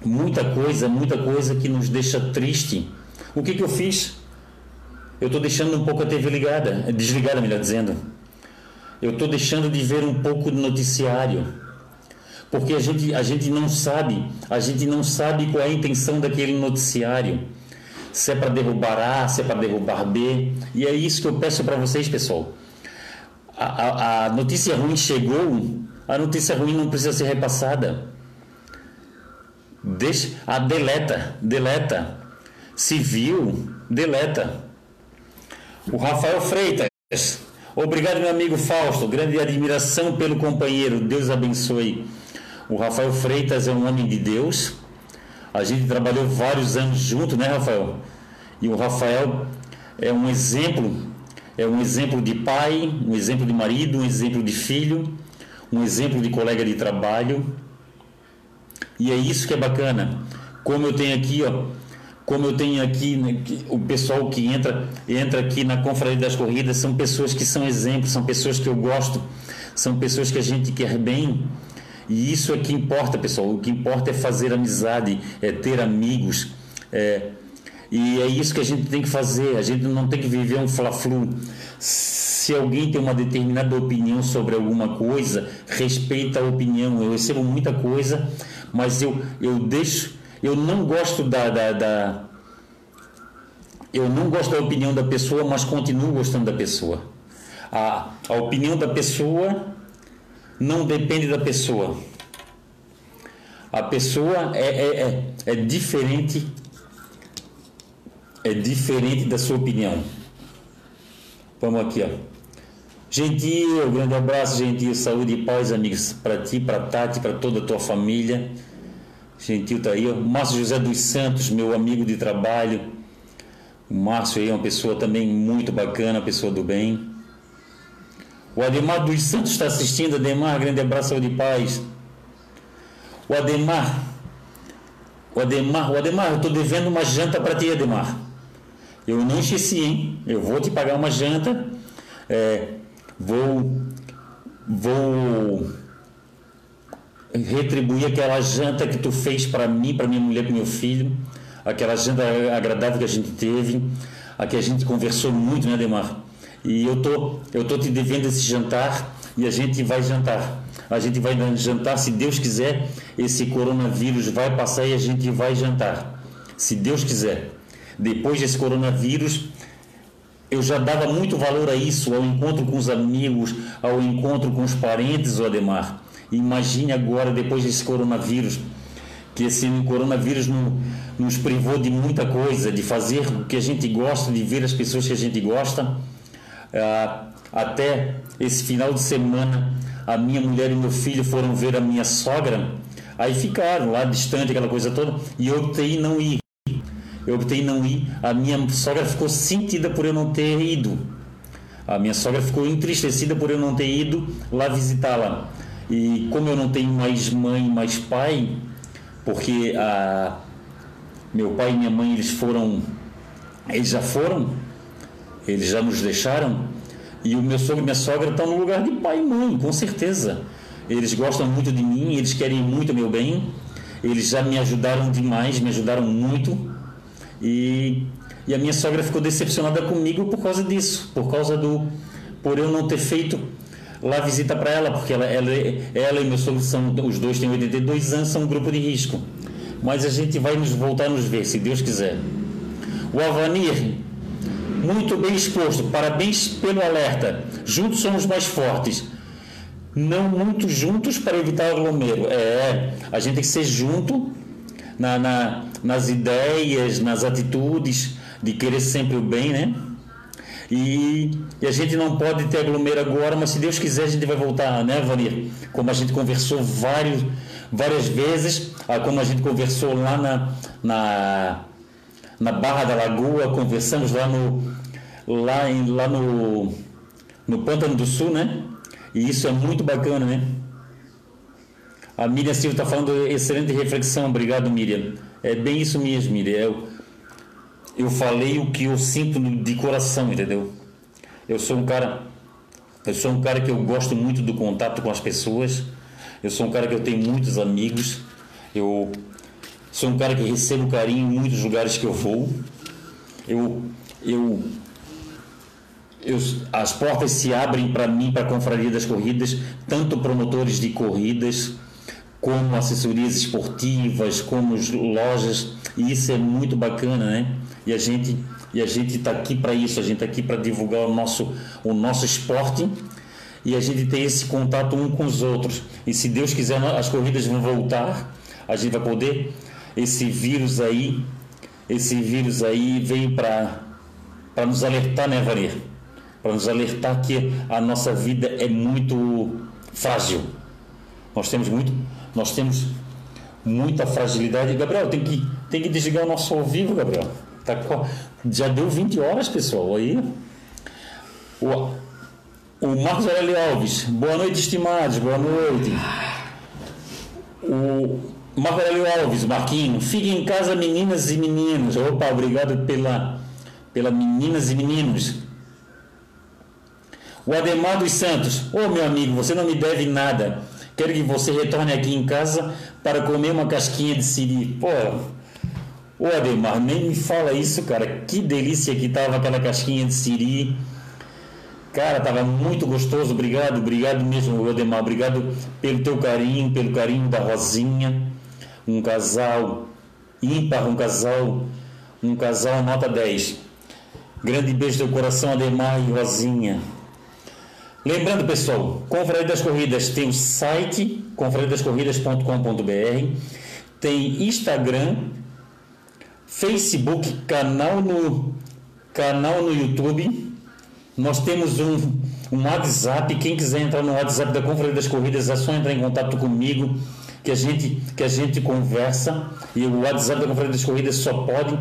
muita coisa, muita coisa que nos deixa triste. O que, que eu fiz? Eu estou deixando um pouco a TV ligada, desligada, melhor dizendo. Eu estou deixando de ver um pouco de noticiário, porque a gente, a gente não sabe, a gente não sabe qual é a intenção daquele noticiário. Se é para derrubar A, se é para derrubar B. E é isso que eu peço para vocês, pessoal. A, a, a notícia ruim chegou, a notícia ruim não precisa ser repassada. Deixa, a deleta, deleta. Viu, deleta. O Rafael Freitas. Obrigado, meu amigo Fausto. Grande admiração pelo companheiro. Deus abençoe. O Rafael Freitas é um homem de Deus. A gente trabalhou vários anos junto, né, Rafael? E o Rafael é um exemplo, é um exemplo de pai, um exemplo de marido, um exemplo de filho, um exemplo de colega de trabalho. E é isso que é bacana. Como eu tenho aqui, ó, como eu tenho aqui, né, o pessoal que entra, entra aqui na Confraria das Corridas são pessoas que são exemplos, são pessoas que eu gosto, são pessoas que a gente quer bem. E isso é que importa, pessoal. O que importa é fazer amizade, é ter amigos. É, e é isso que a gente tem que fazer. A gente não tem que viver um fla-flu. Se alguém tem uma determinada opinião sobre alguma coisa, respeita a opinião. Eu recebo muita coisa, mas eu, eu deixo, eu não gosto da, da, da eu não gosto da opinião da pessoa, mas continuo gostando da pessoa. A, a opinião da pessoa não depende da pessoa. A pessoa é, é, é, é diferente é diferente da sua opinião. Vamos aqui, ó. Gentil, grande abraço, gentil, saúde e paz, amigos, para ti, para Tati, para toda a tua família. Gentil tá aí, ó. Márcio José dos Santos, meu amigo de trabalho. O Márcio aí é uma pessoa também muito bacana, pessoa do bem. O Ademar dos Santos está assistindo. Ademar, grande abraço, saúde e paz. O Ademar, o Ademar, o Ademar, eu estou devendo uma janta para ti, Ademar. Eu não esqueci, hein? Eu vou te pagar uma janta. É, vou, vou retribuir aquela janta que tu fez para mim, para minha mulher, para meu filho. Aquela janta agradável que a gente teve, a que a gente conversou muito, né, Ademar? E eu tô, eu tô te devendo esse jantar e a gente vai jantar. A gente vai jantar, se Deus quiser, esse coronavírus vai passar e a gente vai jantar. Se Deus quiser. Depois desse coronavírus, eu já dava muito valor a isso, ao encontro com os amigos, ao encontro com os parentes, o Ademar. Imagine agora, depois desse coronavírus, que esse coronavírus nos privou de muita coisa, de fazer o que a gente gosta, de ver as pessoas que a gente gosta ah, até esse final de semana, a minha mulher e meu filho foram ver a minha sogra, aí ficaram lá distante, aquela coisa toda, e eu optei não ir. Eu optei não ir. A minha sogra ficou sentida por eu não ter ido. A minha sogra ficou entristecida por eu não ter ido lá visitá-la. E como eu não tenho mais mãe, mais pai, porque a meu pai e minha mãe eles foram, eles já foram, eles já nos deixaram e o meu sogro e minha sogra estão no lugar de pai e mãe, com certeza. Eles gostam muito de mim, eles querem muito meu bem. Eles já me ajudaram demais, me ajudaram muito. E, e a minha sogra ficou decepcionada comigo por causa disso, por causa do por eu não ter feito lá visita para ela, porque ela, ela, ela e meu sogro são os dois têm 82 anos, são um grupo de risco. Mas a gente vai nos voltar a nos ver, se Deus quiser. O Avanir muito bem exposto. Parabéns pelo alerta. Juntos somos mais fortes. Não muito juntos para evitar aglomero. É, a gente tem que ser junto na, na, nas ideias, nas atitudes, de querer sempre o bem, né? E, e, a gente não pode ter aglomero agora, mas se Deus quiser a gente vai voltar, né, Vanir? Como a gente conversou vários, várias vezes, ah, como a gente conversou lá na, na na Barra da Lagoa, conversamos lá no lá, em, lá no, no Pântano do Sul, né? E isso é muito bacana, né? A Miriam Silva está falando excelente reflexão, obrigado Miriam. É bem isso mesmo, Miriam. Eu, falei o que eu sinto de coração, entendeu? Eu sou um cara, eu sou um cara que eu gosto muito do contato com as pessoas. Eu sou um cara que eu tenho muitos amigos. Eu Sou um cara que recebo carinho em muitos lugares que eu vou. Eu, eu, eu as portas se abrem para mim, para a Confraria das Corridas, tanto promotores de corridas, como assessorias esportivas, como lojas, e isso é muito bacana, né? E a gente e a gente está aqui para isso, a gente está aqui para divulgar o nosso o nosso esporte e a gente tem esse contato um com os outros. E se Deus quiser, as corridas vão voltar, a gente vai poder esse vírus aí, esse vírus aí veio para nos alertar, né, Varia? Para nos alertar que a nossa vida é muito frágil. Nós temos muito, nós temos muita fragilidade. Gabriel, tem que, tem que desligar o nosso ao vivo, Gabriel. Tá, já deu 20 horas, pessoal. Aí. O, o Marcos Aurélio Alves, boa noite, estimados, boa noite. O, Marco Aurélio Alves, Marquinho, fiquem em casa meninas e meninos. Opa, obrigado pela, pela meninas e meninos. O Ademar dos Santos, ô oh, meu amigo, você não me deve nada. Quero que você retorne aqui em casa para comer uma casquinha de siri. Pô, ô Ademar, nem me fala isso, cara. Que delícia que tava aquela casquinha de siri. Cara, tava muito gostoso. Obrigado, obrigado mesmo, Ademar. Obrigado pelo teu carinho, pelo carinho da Rosinha. um casal ímpar, um casal, um casal nota 10. Grande beijo do coração, Ademar e Rosinha. Lembrando, pessoal, Confraria das Corridas tem o site confrariadascorridas.com.br, tem Instagram, Facebook, canal no canal no YouTube. Nós temos um, um WhatsApp. Quem quiser entrar no WhatsApp da Confraria das Corridas é só entrar em contato comigo que a gente que a gente conversa e o WhatsApp da Confraria das Corridas só pode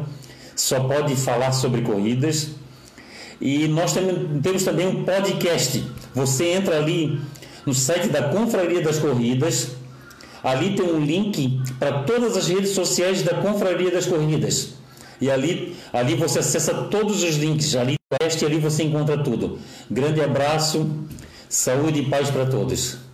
só pode falar sobre corridas. E nós temos também um podcast. Você entra ali no site da Confraria das Corridas. Ali tem um link para todas as redes sociais da Confraria das Corridas. E ali, ali você acessa todos os links. Ali e ali você encontra tudo. Grande abraço, saúde e paz para todos.